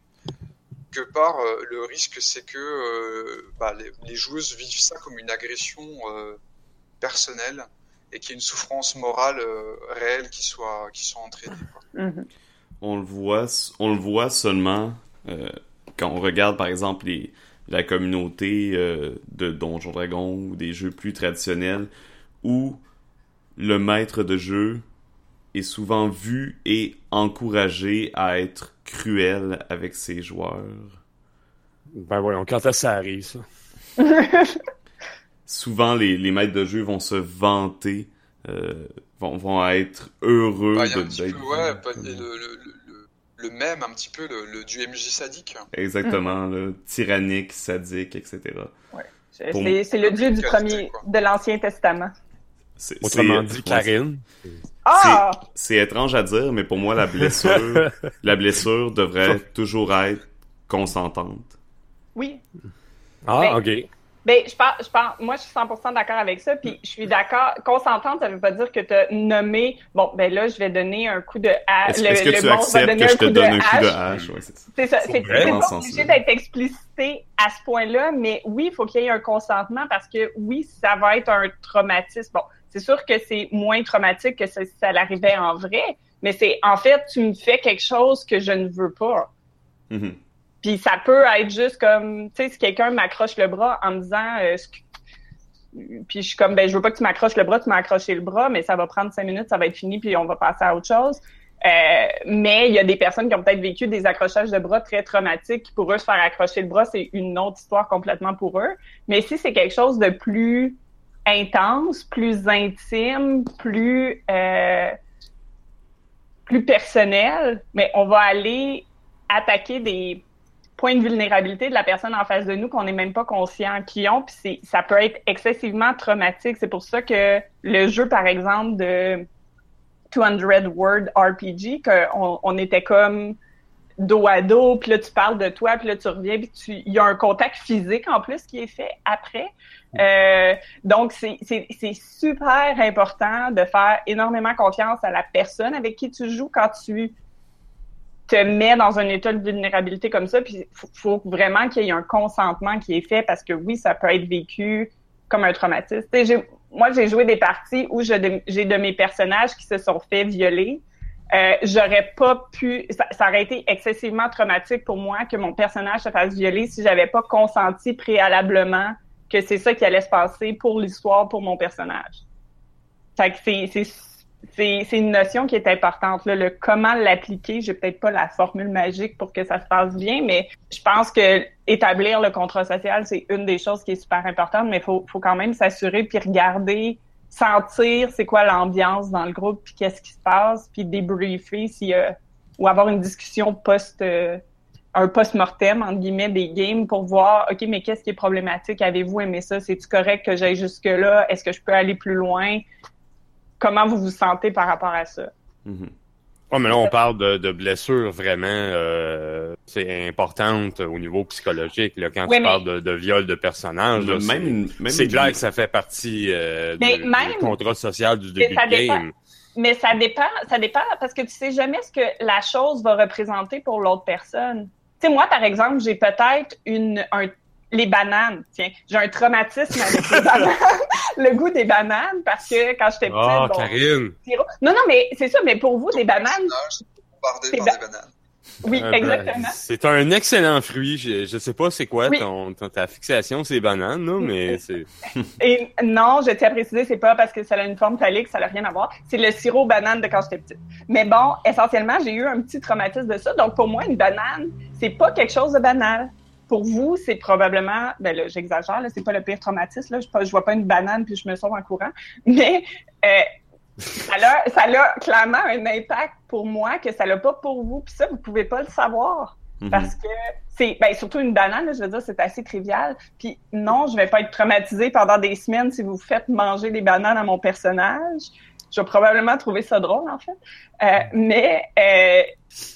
Que part, euh, le risque c'est que euh, bah, les, joueuses vivent ça comme une agression personnelle et qu'il y ait une souffrance morale réelle qui soit, qui soit entraînée. On, le voit, on le voit seulement quand on regarde par exemple les, la communauté euh, de Donjon Dragon ou des jeux plus traditionnels où le maître de jeu est souvent vu et encouragé à être cruel avec ses joueurs. Ben voyons, quand ça arrive, ça? Souvent, les, les maîtres de jeu vont se vanter, euh, vont, vont être heureux Ah, de- peu, ouais, le, le, le même, un petit peu, le, le du MJ sadique. Exactement, là, tyrannique, sadique, etc. C'est Pour- c'est le dieu du premier, quoi. de l'Ancien Testament. C'est- Autrement c'est- dit, ouais, Karine? Ah! C'est étrange à dire, mais pour moi, la blessure, la blessure devrait toujours être consentante. Oui. Ah, Ben, ok. Ben, je pense, je pense, moi, je suis 100% d'accord avec ça, puis je suis d'accord. Consentante, ça veut pas dire que tu as nommé, bon, ben là, je vais donner un coup de hache. Est-ce que le tu acceptes donner que je te donne un coup de hache. Ouais, c'est ça. C'est ça. Faut C'est c'est vraiment pas obligé d'être explicité à ce point-là, mais oui, il faut qu'il y ait un consentement parce que oui, ça va être un traumatisme. Bon, c'est sûr que c'est moins traumatique que si ça l'arrivait en vrai, mais c'est en fait, tu me fais quelque chose que je ne veux pas. Mhm. Puis ça peut être juste comme, tu sais, si quelqu'un m'accroche le bras en me disant, euh, puis je suis comme, ben je veux pas que tu m'accroches le bras, tu m'as accroché le bras, mais ça va prendre cinq minutes, ça va être fini, puis on va passer à autre chose. Euh, mais il y a des personnes qui ont peut-être vécu des accrochages de bras très traumatiques, pour eux se faire accrocher le bras, c'est une autre histoire complètement pour eux. Mais si c'est quelque chose de plus intense, plus intime, plus euh, plus personnel, mais on va aller attaquer des points de vulnérabilité de la personne en face de nous qu'on n'est même pas conscient qu'ils ont, puis c'est- ça peut être excessivement traumatique. C'est pour ça que le jeu, par exemple, de 200 Word RPG, qu'on on était comme dos à dos, puis là tu parles de toi, puis là tu reviens, puis tu- il y a un contact physique en plus qui est fait après. Euh, donc c'est c'est- c'est super important de faire énormément confiance à la personne avec qui tu joues quand tu te mets dans un état de vulnérabilité comme ça, puis faut, faut vraiment qu'il y ait un consentement qui est fait parce que oui, ça peut être vécu comme un traumatisme. Moi, j'ai joué des parties où j'ai de mes personnages qui se sont fait violer. Euh, j'aurais pas pu, ça, ça aurait été excessivement traumatique pour moi que mon personnage se fasse violer si j'avais pas consenti préalablement que c'est ça qui allait se passer pour l'histoire, pour mon personnage. Fait que c'est, c'est, une notion qui est importante. Le comment l'appliquer, j'ai peut-être pas la formule magique pour que ça se passe bien, mais je pense que établir le contrat social, c'est une des choses qui est super importante, mais faut, faut quand même s'assurer puis regarder, sentir c'est quoi l'ambiance dans le groupe puis qu'est-ce qui se passe, puis débriefer s'il ou avoir une discussion post euh, un post-mortem, entre guillemets, des games pour voir, OK, mais qu'est-ce qui est problématique? Avez-vous aimé ça? C'est-tu correct que j'aille jusque-là? Est-ce que je peux aller plus loin? Comment vous vous sentez par rapport à ça? Mhm. Ouais, mais là, on parle de, de blessures vraiment euh, c'est importante au niveau psychologique. Là, quand Oui, tu mais- parles de, de viol de personnage, là, Même c'est- clair que ça fait partie euh, Mais du, même- du contrat social du début de dépend. game. Mais ça dépend, ça dépend parce que tu sais jamais ce que la chose va représenter pour l'autre personne. Tu sais, moi, par exemple, j'ai peut-être une, un, les bananes. Tiens, j'ai un traumatisme avec les bananes. Le goût des bananes parce que quand j'étais petite, Ah, bon, Karine! sirop- non, non, mais c'est ça, mais pour vous, des bananes, Bombardé C'est par ba- des bananes. oui, Euh, ben, exactement. c'est un excellent fruit. Je, je sais pas c'est quoi Oui. ton, ton- ta fixation, c'est bananes, là, mais c'est. Et non, je tiens à préciser, c'est pas parce que ça a une forme phallique, ça n'a rien à voir. C'est le sirop banane de quand j'étais petite. Mais bon, essentiellement, j'ai eu un petit traumatisme de ça. Donc, pour moi, une banane, c'est pas quelque chose de banal. Pour vous, c'est probablement, ben là, j'exagère, là, c'est pas le pire traumatisme, là. Je, pas- je vois pas une banane puis je me sauve en courant. Mais, euh, ça a, ça a clairement un impact pour moi que ça l'a pas pour vous. Puis ça, vous pouvez pas le savoir. Mhm. Parce que c'est ben, surtout une banane, là, je veux dire, c'est assez trivial. Puis non, je vais pas être traumatisée pendant des semaines si vous faites manger des bananes à mon personnage. Je vais probablement trouver ça drôle, en fait. Euh, mais euh,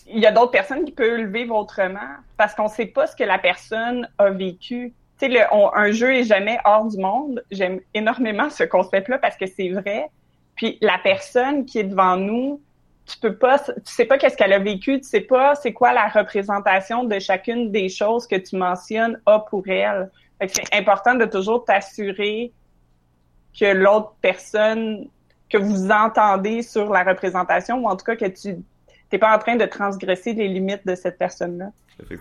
il y a d'autres personnes qui peuvent le vivre autrement parce qu'on sait pas ce que la personne a vécu. Tu sais, un jeu est jamais hors du monde. J'aime énormément ce concept-là parce que c'est vrai. Puis la personne qui est devant nous, tu peux pas, tu sais pas qu'est-ce qu'elle a vécu, tu sais pas c'est quoi la représentation de chacune des choses que tu mentionnes a pour elle. C'est important de toujours t'assurer que l'autre personne que vous entendez sur la représentation ou en tout cas que tu t'es pas en train de transgresser les limites de cette personne-là?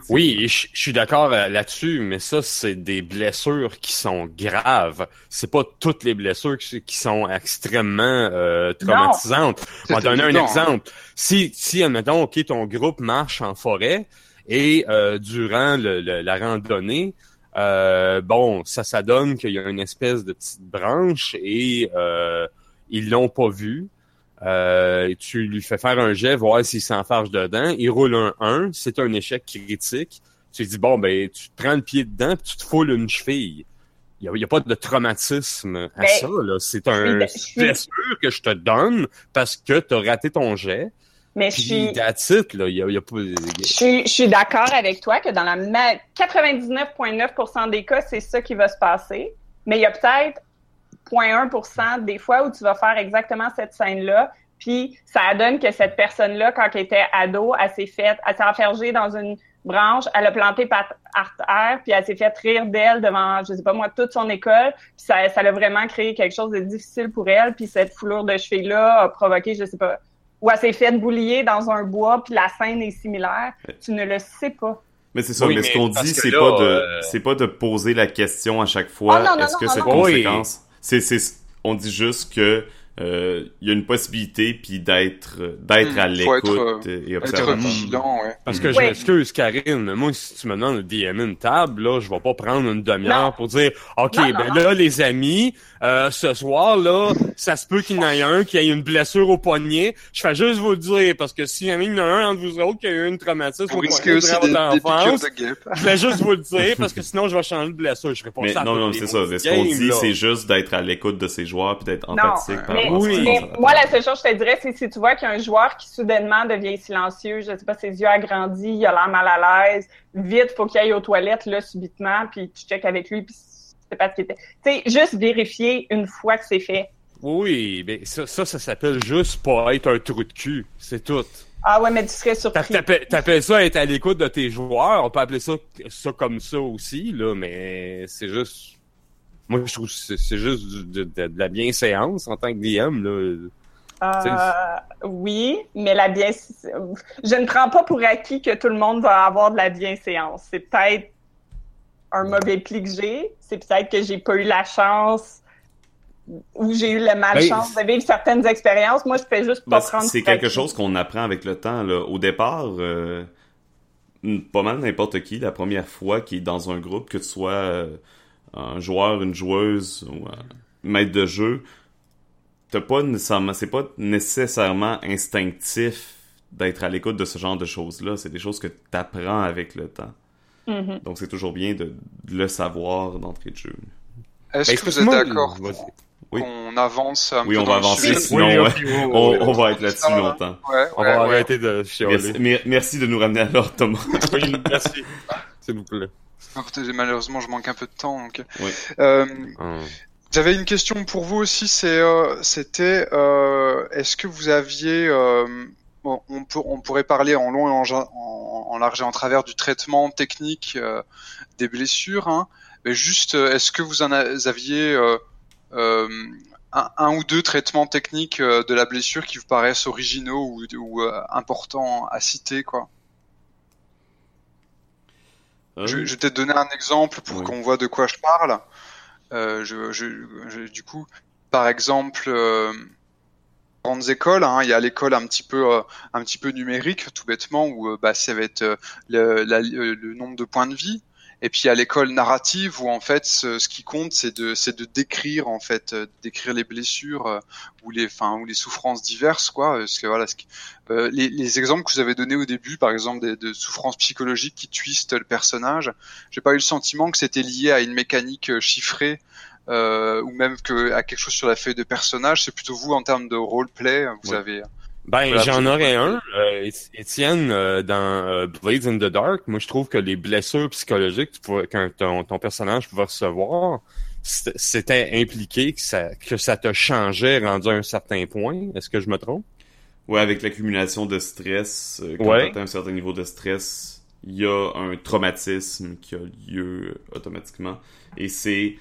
Oui, je, suis d'accord euh, là-dessus, mais ça, c'est des blessures qui sont graves. C'est pas toutes les blessures qui, sont extrêmement euh, traumatisantes. On va donner un exemple. Si, si, admettons, OK, ton groupe marche en forêt et euh, durant la randonnée, euh, bon, ça, ça donne qu'il y a une espèce de petite branche et euh, ils l'ont pas vu. Euh, tu lui fais faire un jet, voir s'il s'enfarge dedans. Il roule un 1, c'est un échec critique. Tu lui dis, bon, ben, tu te prends le pied dedans, puis tu te foules une cheville. Il n'y a, pas de traumatisme à ben, ça. Là. C'est un blessure que je te donne parce que tu as raté ton jet. Mais je suis. là, y a, y a pas... Je suis, d'accord avec toi que dans la 99,9% des cas, c'est ça qui va se passer. Mais il y a peut-être 0.1% des fois où tu vas faire exactement cette scène-là. Puis ça donne que cette personne-là, quand elle était ado, elle s'est faite, elle s'est enfergée dans une branche, elle a planté par terre, puis elle s'est fait rire d'elle devant, je sais pas moi, toute son école. Puis ça, ça a vraiment créé quelque chose de difficile pour elle. Puis cette foulure de cheveux-là a provoqué, je sais pas, ou elle s'est faite boulier dans un bois, puis la scène est similaire. Tu ne le sais pas. Mais c'est ça, mais, ce qu'on dit, c'est pas de, euh, c'est pas de poser la question à chaque fois. Ah, est-ce que c'est conséquence? C'est, c'est, on dit juste que il y a une possibilité puis d'être d'être hmm, à l'écoute et observer. Être vigilant, ouais. Parce que je m'excuse Karine, moi si tu me demandes de DM une table là, je vais pas prendre une demi-heure pour dire OK, ben là les amis, euh, ce soir là, ça se peut qu'il y en ait un qui ait une blessure au poignet. Je fais juste vous le dire parce que si jamais il y en a un entre vous autres qui a eu une traumatisme au poignet durant votre enfance, je vais juste vous le dire parce que sinon je vais changer de blessure, je serai pas ça. Non non, c'est ça, ce qu'on dit c'est juste d'être à l'écoute de ses joueurs puis d'être empathique par oui. moi, la seule chose que je te dirais, c'est si tu vois qu'il y a un joueur qui soudainement devient silencieux, je sais pas, ses yeux agrandis, il a l'air mal à l'aise, vite, faut qu'il aille aux toilettes, là, subitement, puis tu checkes avec lui, puis c'est pas ce qu'il était. Tu sais, juste vérifier une fois que c'est fait. Oui, mais ça, ça, s'appelle juste pas être un trou de cul. C'est tout. Ah ouais, mais tu serais surpris. T'appelles ça être à l'écoute de tes joueurs. On peut appeler ça, ça comme ça aussi, là, mais c'est juste moi, je trouve que c'est juste de, de, la bienséance en tant que DM. Là. Euh, oui, mais la bien, je ne prends pas pour acquis que tout le monde va avoir de la bienséance. C'est peut-être un mauvais pli que j'ai. C'est peut-être que j'ai pas eu la chance ou j'ai eu la malchance ben, de vivre certaines expériences. Moi, je fais juste pas ben, prendre. C'est quelque chose qu'on apprend avec le temps. Là. Au départ, euh, pas mal n'importe qui, la première fois qui est dans un groupe, que tu sois euh, un joueur, une joueuse ou un maître de jeu, t'as pas nécessairement, c'est pas nécessairement instinctif d'être à l'écoute de ce genre de choses-là. C'est des choses que t'apprends avec le temps. Mm-hmm. Donc c'est toujours bien de, le savoir d'entrée de jeu. Est-ce que vous êtes d'accord oui. qu'on avance un Oui, on va avancer, sinon on, va être là-dessus longtemps. on va arrêter de chialer. Merci, merci, de nous ramener à l'ordre, Thomas. merci. S'il vous plaît malheureusement, je manque un peu de temps. Donc... Euh, ah. J'avais une question pour vous aussi. C'est, euh, c'était, euh, est-ce que vous aviez, on, on, pourrait parler en long et en, large et en travers du traitement technique des blessures, hein, mais juste, est-ce que vous en aviez un, ou deux traitements techniques de la blessure qui vous paraissent originaux ou, ou importants à citer, quoi? Ah je, je, vais peut-être donner un exemple pour qu'on voit de quoi je parle. Euh, je, je, du coup, par exemple, euh, grandes écoles, hein, il y a l'école un petit peu, euh, un petit peu numérique, tout bêtement, où euh, bah, ça va être euh, le, le, nombre de points de vie. Et puis à l'école narrative où en fait ce, qui compte c'est de c'est de décrire en fait euh, décrire les blessures euh, ou les enfin ou les souffrances diverses quoi. Parce que voilà euh, les, les, exemples que vous avez donnés au début par exemple des, de souffrances psychologiques qui twistent le personnage j'ai pas eu le sentiment que c'était lié à une mécanique chiffrée euh, ou même que à quelque chose sur la feuille de personnage. C'est plutôt vous en termes de roleplay vous avez ben, j'en aurais un. Euh, Étienne, euh, dans euh, Blades in the Dark, moi je trouve que les blessures psychologiques que ton, ton personnage pouvait recevoir, c'était impliqué que ça, que ça te changeait rendu à un certain point. Est-ce que je me trompe? Ouais, avec l'accumulation de stress, quand ouais. tu un certain niveau de stress, il y a un traumatisme qui a lieu automatiquement. Et c'est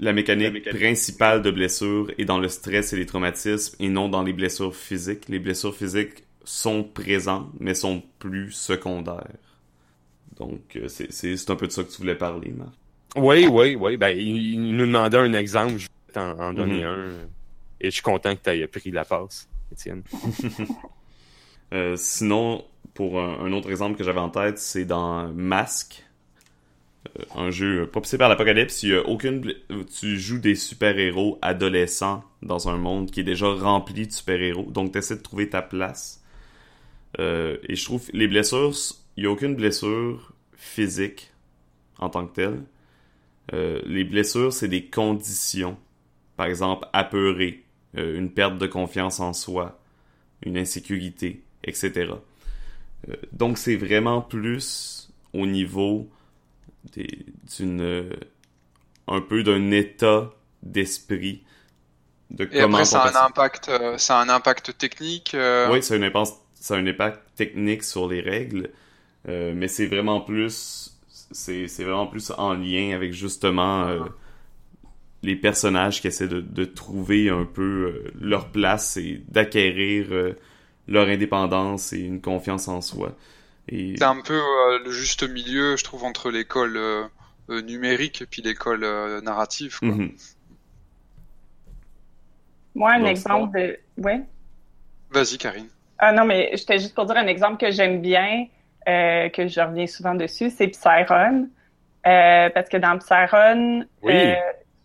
la mécanique, principale de blessure est dans le stress et les traumatismes et non dans les blessures physiques. Les blessures physiques sont présents, mais sont plus secondaires. Donc, euh, c'est un peu de ça que tu voulais parler, Marc. Oui, oui, oui. Ben, il, nous demandait un exemple, je vais t'en donner mhm. un. Et je suis content que tu aies pris la passe, Étienne. euh, sinon, pour un, autre exemple que j'avais en tête, c'est dans Mask. Euh, un jeu pas par l'apocalypse, il y a aucune tu joues des super-héros adolescents dans un monde qui est déjà rempli de super-héros. Donc tu essaies de trouver ta place. Euh, et je trouve les blessures, il y a aucune blessure physique en tant que telle. Euh, les blessures, c'est des conditions. Par exemple, apeuré, une perte de confiance en soi, une insécurité, etc. donc c'est vraiment plus au niveau d'une euh, un peu d'un état d'esprit de et après ça a un impact euh, ça a un impact technique euh... oui ça a, un impact, ça a un impact technique sur les règles euh, mais c'est vraiment plus c'est vraiment plus en lien avec justement les personnages qui essaient de, de trouver un peu leur place et d'acquérir leur indépendance et une confiance en soi c'est un peu euh, le juste milieu, je trouve, entre l'école euh, euh, numérique et puis l'école narrative. Quoi. Mhm. Moi, un exemple de. Ouais. Vas-y, Karine. Ah non, mais j'étais juste pour dire un exemple que j'aime bien, que je reviens souvent dessus, c'est Psyron. parce que dans Psyron, oui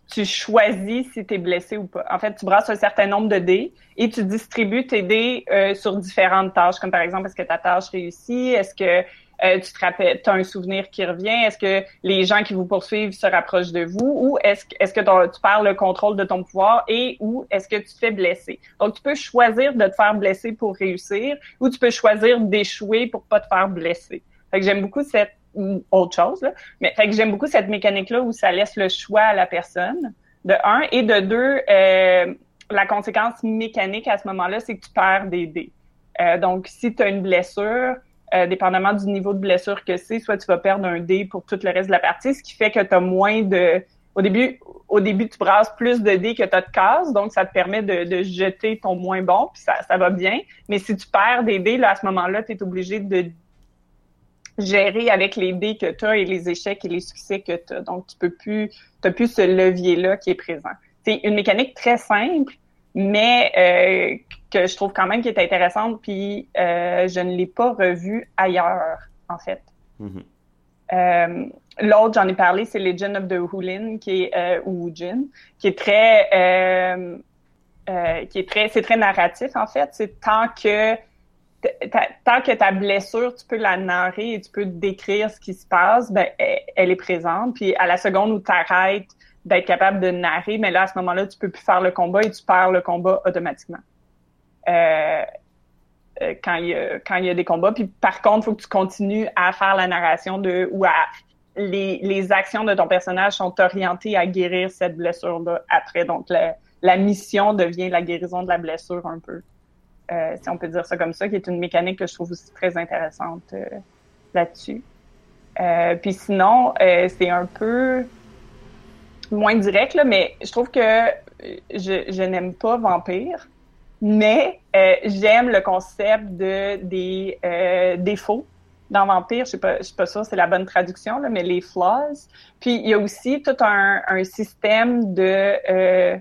tu choisis si tu es blessé ou pas. En fait, tu brasses un certain nombre de dés et tu distribues tes dés euh, sur différentes tâches, comme par exemple, est-ce que ta tâche réussit? Est-ce que euh, tu te rappelles, as un souvenir qui revient? Est-ce que les gens qui vous poursuivent se rapprochent de vous? Ou est-ce est que tu perds le contrôle de ton pouvoir et ou est-ce que tu te fais blesser? Donc, tu peux choisir de te faire blesser pour réussir ou tu peux choisir d'échouer pour pas te faire blesser. Fait que j'aime beaucoup cette ou autre chose. Là. Mais fait que j'aime beaucoup cette mécanique-là où ça laisse le choix à la personne, de un. Et de deux, euh, la conséquence mécanique à ce moment-là, c'est que tu perds des dés. Euh, donc, si tu as une blessure, euh, dépendamment du niveau de blessure que c'est, soit tu vas perdre un dé pour tout le reste de la partie, ce qui fait que tu as moins de... Au début, au début, tu brasses plus de dés que tu as de cases, donc ça te permet de, de jeter ton moins bon, puis ça, ça va bien. Mais si tu perds des dés, là, à ce moment-là, tu es obligé de gérer avec les dés que tu as et les échecs et les succès que tu as. Donc, tu peux plus, tu plus ce levier-là qui est présent. C'est une mécanique très simple, mais euh, que je trouve quand même qui est intéressante, puis euh, je ne l'ai pas revue ailleurs, en fait. Euh, l'autre, j'en ai parlé, c'est Legend of the Hulin, qui est euh, ou Jin, qui est très, euh, qui est très, c'est très narratif en fait. C'est tant que tant que ta blessure, tu peux la narrer et tu peux décrire ce qui se passe, ben, elle, est présente. Puis à la seconde où tu arrêtes d'être capable de narrer, mais là, à ce moment-là, tu peux plus faire le combat et tu perds le combat automatiquement. Euh, euh, quand il y a des combats. Puis par contre, il faut que tu continues à faire la narration de ou à les, actions de ton personnage sont orientées à guérir cette blessure-là après. Donc la mission devient la guérison de la blessure un peu. Euh, si on peut dire ça comme ça, qui est une mécanique que je trouve aussi très intéressante euh, là-dessus. Euh, puis sinon, c'est un peu moins direct, là, mais je trouve que je, n'aime pas Vampire, mais j'aime le concept de des défauts dans Vampire. Je sais pas, je sais pas ça, c'est la bonne traduction, là, mais les flaws. Puis il y a aussi tout un système de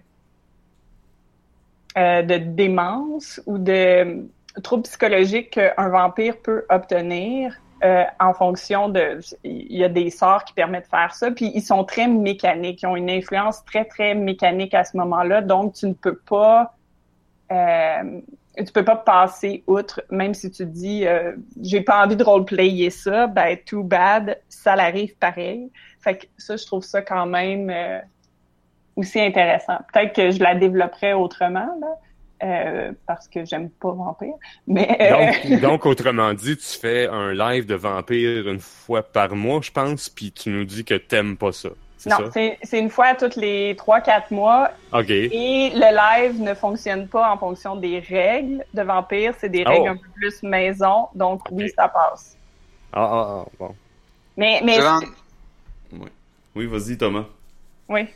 euh, de démence ou de troubles psychologiques qu'un vampire peut obtenir euh, en fonction de... Il y a des sorts qui permettent de faire ça, puis ils sont très mécaniques, ils ont une influence très, très mécanique à ce moment-là, donc tu ne peux pas... Euh, tu peux pas passer outre, même si tu dis euh, j'ai pas envie de roleplayer ça, ben too bad, ça l'arrive pareil. Fait que ça, je trouve ça quand même euh, aussi intéressant. Peut-être que je la développerais autrement, là, euh, parce que j'aime pas Vampire. Mais, euh, donc, autrement dit, tu fais un live de Vampire une fois par mois, je pense, puis tu nous dis que t'aimes pas ça. Non, c'est une fois toutes les 3-4 mois. OK. Et le live ne fonctionne pas en fonction des règles de Vampire. C'est des règles oh. un peu plus maison. Donc, oui, ça passe. Ah, ah, ah, bon. Mais, mais... Oui, oui vas-y, Thomas. Oui.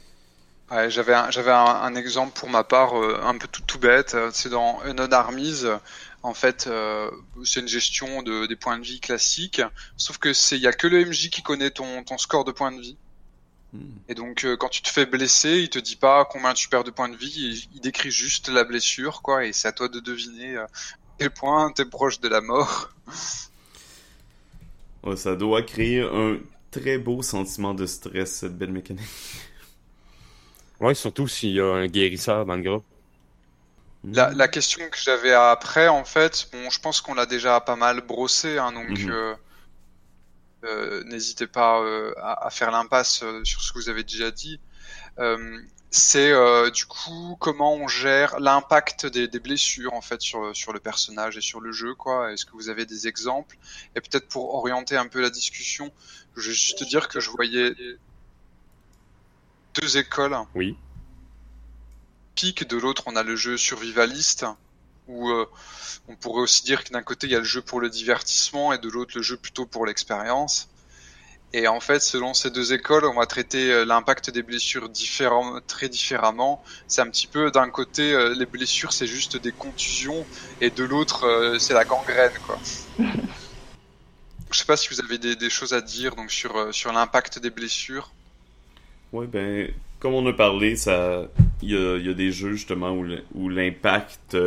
Ouais, j'avais un, j'avais un, exemple pour ma part un peu tout, tout bête. C'est dans Unknown Armies. En fait, c'est une gestion de, des points de vie classiques. Sauf que c'est il y a que le MJ qui connaît ton, ton score de points de vie. Et donc, euh, quand tu te fais blesser, il te dit pas combien tu perds de points de vie, il, décrit juste la blessure, quoi, et c'est à toi de deviner euh, quel point t'es proche de la mort. ça doit créer un très beau sentiment de stress, cette belle mécanique. Ouais, surtout s'il y a un guérisseur dans le groupe. La, la question que j'avais après, en fait, bon, je pense qu'on l'a déjà pas mal brossé, hein, donc mhm. euh, euh, n'hésitez pas euh, à, faire l'impasse euh, sur ce que vous avez déjà dit. c'est du coup comment on gère l'impact des, blessures en fait sur, sur le personnage et sur le jeu quoi? Est-ce que vous avez des exemples? Et peut-être pour orienter un peu la discussion, je vais juste dire que je voyais deux écoles. Oui. Pique, de l'autre on a le jeu survivaliste où euh, on pourrait aussi dire que d'un côté il y a le jeu pour le divertissement et de l'autre le jeu plutôt pour l'expérience. Et en fait, selon ces deux écoles, on va traiter euh, l'impact des blessures différent, très différemment. C'est un petit peu d'un côté euh, les blessures c'est juste des contusions et de l'autre c'est la gangrène quoi. Je sais pas si vous avez des, choses à dire donc sur sur l'impact des blessures. Ouais ben comme on a parlé, il y a, des jeux justement où l'impact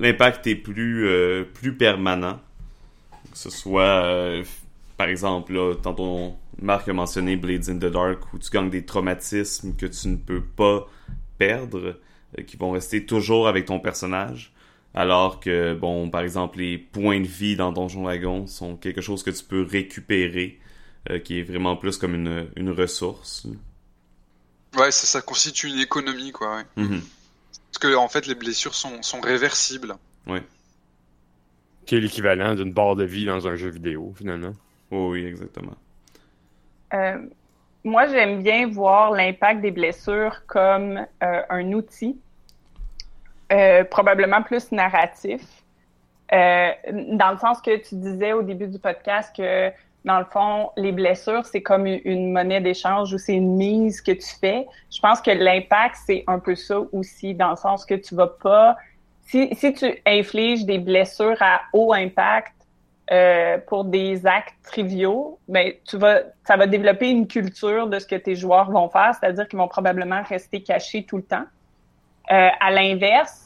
l'impact est plus, euh, plus permanent. Que ce soit, euh, par exemple, là, tantôt Marc a mentionné Blades in the Dark, où tu gagnes des traumatismes que tu ne peux pas perdre, euh, qui vont rester toujours avec ton personnage. Alors que, bon, par exemple, les points de vie dans Donjon Dragon sont quelque chose que tu peux récupérer, qui est vraiment plus comme une, une ressource. Ouais, ça, ça constitue une économie, quoi. Ouais. Mm-hmm. Parce que en fait, les blessures sont, sont réversibles. Oui. Qui est l'équivalent d'une barre de vie dans un jeu vidéo, finalement. oui, exactement. Euh, moi, j'aime bien voir l'impact des blessures comme euh, un outil, euh, probablement plus narratif, dans le sens que tu disais au début du podcast que dans le fond, les blessures, c'est comme une monnaie d'échange ou c'est une mise que tu fais. Je pense que l'impact, c'est un peu ça aussi, dans le sens que tu vas pas... Si, tu infliges des blessures à haut impact euh, pour des actes triviaux, ben tu vas, ça va développer une culture de ce que tes joueurs vont faire, c'est-à-dire qu'ils vont probablement rester cachés tout le temps. Euh, à l'inverse,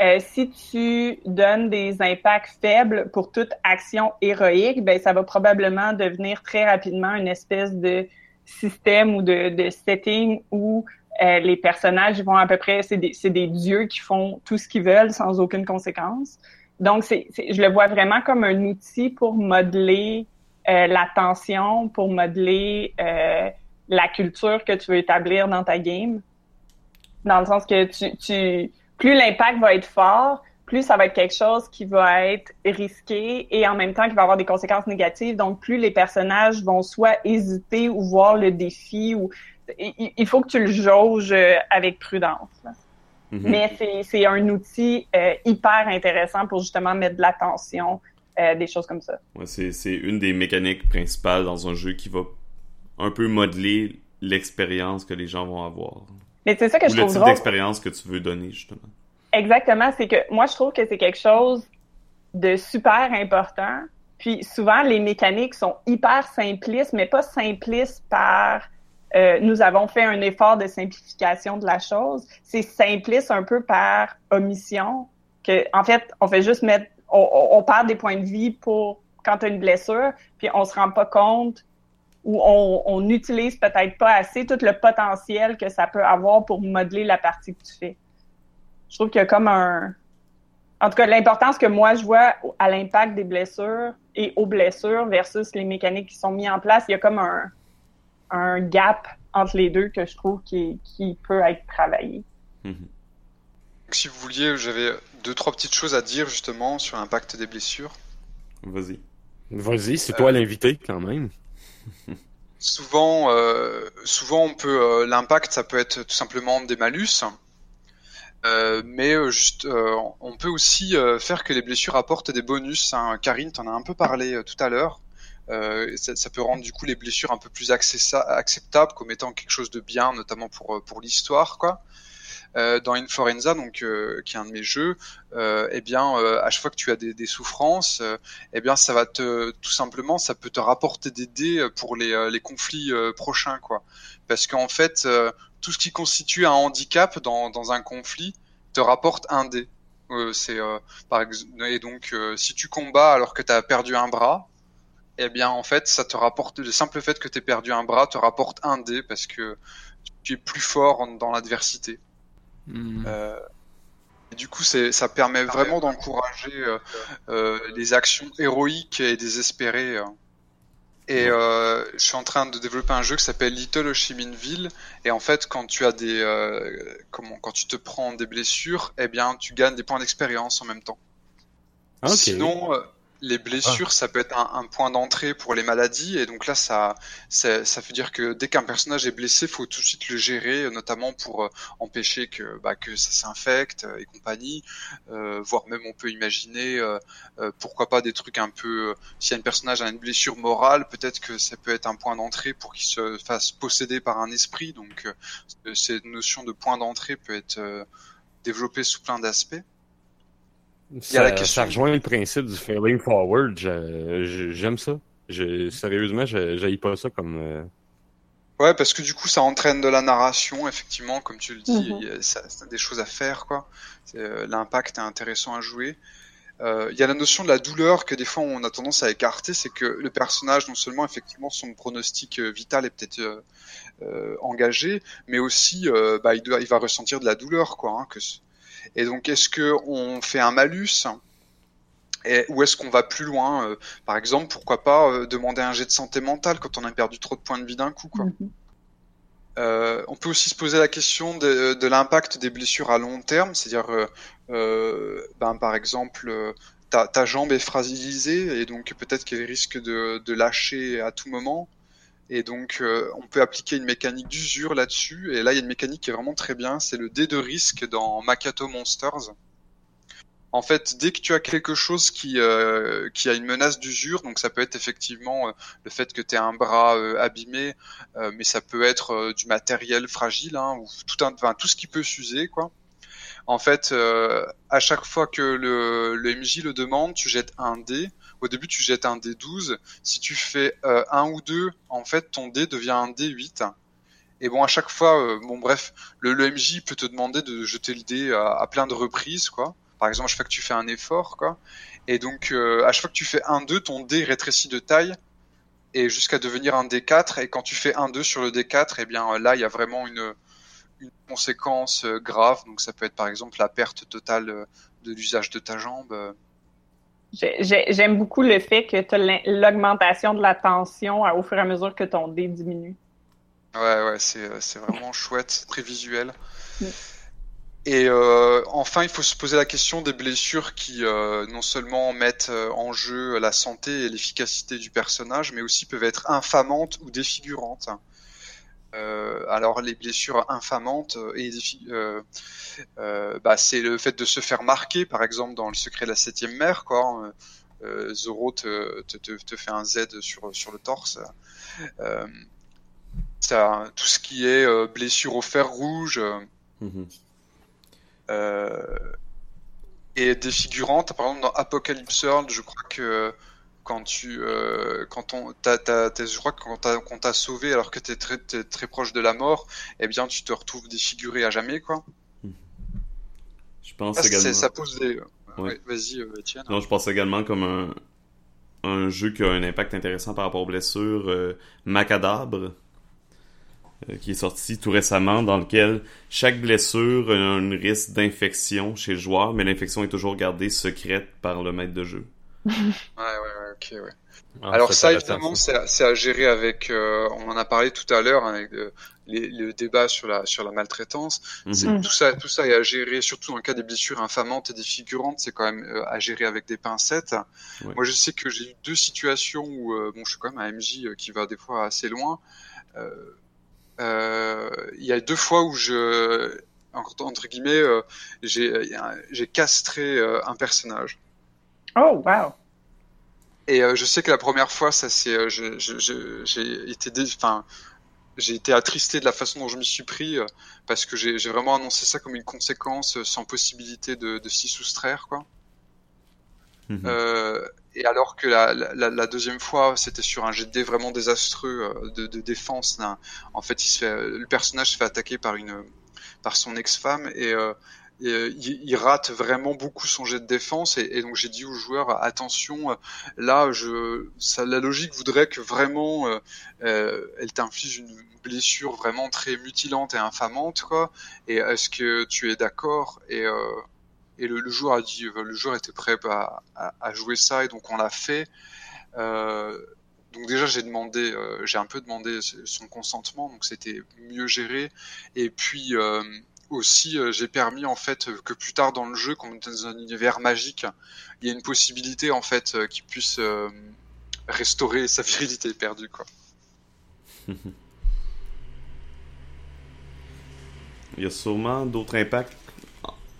euh, si tu donnes des impacts faibles pour toute action héroïque, ben ça va probablement devenir très rapidement une espèce de système ou de, de setting où euh, les personnages vont à peu près, c'est des, des, dieux qui font tout ce qu'ils veulent sans aucune conséquence. Donc, c'est, je le vois vraiment comme un outil pour modeler euh, l'attention, pour modeler euh, la culture que tu veux établir dans ta game. Dans le sens que tu, tu plus l'impact va être fort, plus ça va être quelque chose qui va être risqué et en même temps qui va avoir des conséquences négatives. Donc, plus les personnages vont soit hésiter ou voir le défi ou il faut que tu le jauges euh, avec prudence. Mm-hmm. Mais c'est un outil euh, hyper intéressant pour justement mettre de l'attention, euh, des choses comme ça. Ouais, c'est une des mécaniques principales dans un jeu qui va un peu modeler l'expérience que les gens vont avoir. Mais c'est ça que je trouve le type d'expérience que tu veux donner, justement. Exactement. C'est que moi, je trouve que c'est quelque chose de super important. Puis souvent, les mécaniques sont hyper simplistes, mais pas simplistes par euh, nous avons fait un effort de simplification de la chose. C'est simpliste un peu par omission. Que, en fait, on fait juste mettre, on, on perd des points de vie pour quand tu as une blessure, puis on se rend pas compte où on n'utilise peut-être pas assez tout le potentiel que ça peut avoir pour modeler la partie que tu fais. Je trouve qu'il y a comme un... En tout cas, l'importance que moi je vois à l'impact des blessures et aux blessures versus les mécaniques qui sont mises en place, il y a comme un, un gap entre les deux que je trouve qui, qui peut être travaillé. Mm-hmm. Si vous vouliez, j'avais deux, trois petites choses à dire justement sur l'impact des blessures. Vas-y. Vas-y, c'est toi euh, l'invité quand même. Souvent, euh, souvent on peut euh, l'impact, ça peut être tout simplement des malus, euh, mais on peut aussi faire que les blessures apportent des bonus. Hein. Karine, t'en as un peu parlé tout à l'heure. ça, peut rendre du coup les blessures un peu plus acceptables comme étant quelque chose de bien, notamment pour pour l'histoire, quoi. Euh, dans Inforenza, donc euh, qui est un de mes jeux, euh, eh bien à chaque fois que tu as des, des souffrances, eh bien ça va te tout simplement, ça peut te rapporter des dés pour les, les conflits prochains, quoi. Parce qu'en fait, tout ce qui constitue un handicap dans, dans un conflit te rapporte un dé. c'est par exemple et donc si tu combats alors que tu as perdu un bras, eh bien en fait ça te rapporte le simple fait que tu perdu un bras te rapporte un dé parce que tu es plus fort dans l'adversité. Hmm. Euh, du coup, ça permet vraiment d'encourager euh, euh, les actions héroïques et désespérées. Et je suis en train de développer un jeu qui s'appelle Little Ho. Et en fait, quand tu as des, comment, quand tu te prends des blessures, eh bien, tu gagnes des points d'expérience en même temps. Sinon, les blessures, ça peut être un, point d'entrée pour les maladies, et donc là, ça, ça, ça veut dire que dès qu'un personnage est blessé, faut tout de suite le gérer, notamment pour euh, empêcher que, bah, que ça s'infecte euh, et compagnie. Euh, voire même, on peut imaginer, euh, pourquoi pas des trucs un peu. si un personnage a une blessure morale, peut-être que ça peut être un point d'entrée pour qu'il se fasse posséder par un esprit. Donc, cette notion de point d'entrée peut être développée sous plein d'aspects. Ça, ça rejoint le principe du failing forward. J'aime ça. Je, sérieusement, j'aille pas ça comme. Euh, ouais, parce que du coup, ça entraîne de la narration, effectivement, comme tu le dis, mhm. il y a, des choses à faire, quoi. Euh, l'impact est intéressant à jouer. Euh, il y a la notion de la douleur que des fois on a tendance à écarter, c'est que le personnage, non seulement effectivement son pronostic vital est peut-être engagé, mais aussi bah, il, doit, il va ressentir de la douleur, quoi. Hein, que et donc, est-ce que on fait un malus et, ou est-ce qu'on va plus loin euh, Par exemple, pourquoi pas euh, demander un jet de santé mentale quand on a perdu trop de points de vie d'un coup, quoi. Mhm. Euh, on peut aussi se poser la question de, l'impact des blessures à long terme, c'est-à-dire, ben, par exemple, ta, jambe est fragilisée et donc peut-être qu'elle risque de, lâcher à tout moment. Et donc, euh, on peut appliquer une mécanique d'usure là-dessus. Et là, il y a une mécanique qui est vraiment très bien. C'est le dé de risque dans Makato Monsters. En fait, dès que tu as quelque chose qui, euh, qui a une menace d'usure, donc ça peut être effectivement euh, le fait que tu aies un bras abîmé, mais ça peut être du matériel fragile, hein, ou tout, un, enfin, tout ce qui peut s'user, quoi. En fait, à chaque fois que le, le MJ le demande, tu jettes un dé au début, tu jettes un D12. Si tu fais euh, un ou deux, en fait, ton dé devient un D8. Et bon, à chaque fois, euh, bon bref, le, MJ peut te demander de jeter le dé à, plein de reprises, quoi. Par exemple, chaque fois que tu fais un effort, quoi. Et donc, euh, à chaque fois que tu fais un 2, ton dé rétrécit de taille et jusqu'à devenir un D4. Et quand tu fais un 2 sur le D4, eh bien là, il y a vraiment une conséquence grave. Donc, ça peut être par exemple la perte totale de l'usage de ta jambe. J'aime beaucoup le fait que tu as l'augmentation de la tension au fur et à mesure que ton dé diminue. Ouais, ouais, c'est euh, vraiment chouette, très visuel. Mm. Et euh, enfin, il faut se poser la question des blessures qui euh, non seulement mettent en jeu la santé et l'efficacité du personnage, mais aussi peuvent être infamantes ou défigurantes. Euh, alors les blessures infamantes euh, et euh, bah, c'est le fait de se faire marquer, par exemple dans le secret de la septième mer, quoi. Euh, Zoro te, te, te, fait un Z sur, sur le torse. Euh, ça, tout ce qui est blessure au fer rouge mhm. et défigurante. Par exemple, dans Apocalypse World, je crois que quand tu euh, quand on je crois que quand t'a sauvé alors que t'es très très proche de la mort eh bien tu te retrouves défiguré à jamais quoi. Je pense également ça pose des vas-y euh, non je pense également comme un un jeu qui a un impact intéressant par rapport aux blessures euh, Macadabre qui est sorti tout récemment, dans lequel chaque blessure a un risque d'infection chez le joueur, mais l'infection est toujours gardée secrète par le maître de jeu. ouais, ouais, ok, ouais. Ah, Alors ça, évidemment, c'est à, à, gérer avec. Euh, on en a parlé tout à l'heure hein, avec euh, les, le débat sur la sur la maltraitance. Mhm. Tout ça, tout ça est à gérer, surtout dans le cas des blessures infamantes et défigurantes, c'est quand même euh, à gérer avec des pincettes. Moi, je sais que j'ai eu deux situations où, bon, je suis quand même un MJ qui va des fois assez loin. Il y a deux fois où je, entre guillemets, j'ai j'ai castré un personnage. Oh, wow. Et je sais que la première fois, ça c'est, j'ai été, enfin, j'ai été attristé de la façon dont je m'y suis pris parce que j'ai vraiment annoncé ça comme une conséquence sans possibilité de, de s'y soustraire, quoi. Euh, et alors que la, la, la deuxième fois, c'était sur un GD vraiment désastreux euh, de, de défense. En fait, il se fait, le personnage se fait attaquer par une, par son ex-femme et, euh, et il, rate vraiment beaucoup son jet de défense. Et, donc j'ai dit aux joueurs attention, là, je, ça, la logique voudrait que vraiment euh, elle t'inflige une blessure vraiment très mutilante et infamante, quoi. Et est-ce que tu es d'accord? Et et le, joueur a dit, euh, le joueur était prêt à, à, jouer ça et donc on l'a fait. Euh, donc déjà j'ai demandé, euh, j'ai un peu demandé son consentement, donc c'était mieux géré. Et puis aussi j'ai permis en fait que plus tard dans le jeu, comme dans un univers magique, il y a une possibilité en fait qu'il puisse restaurer sa virilité perdue quoi. il y a sûrement d'autres impacts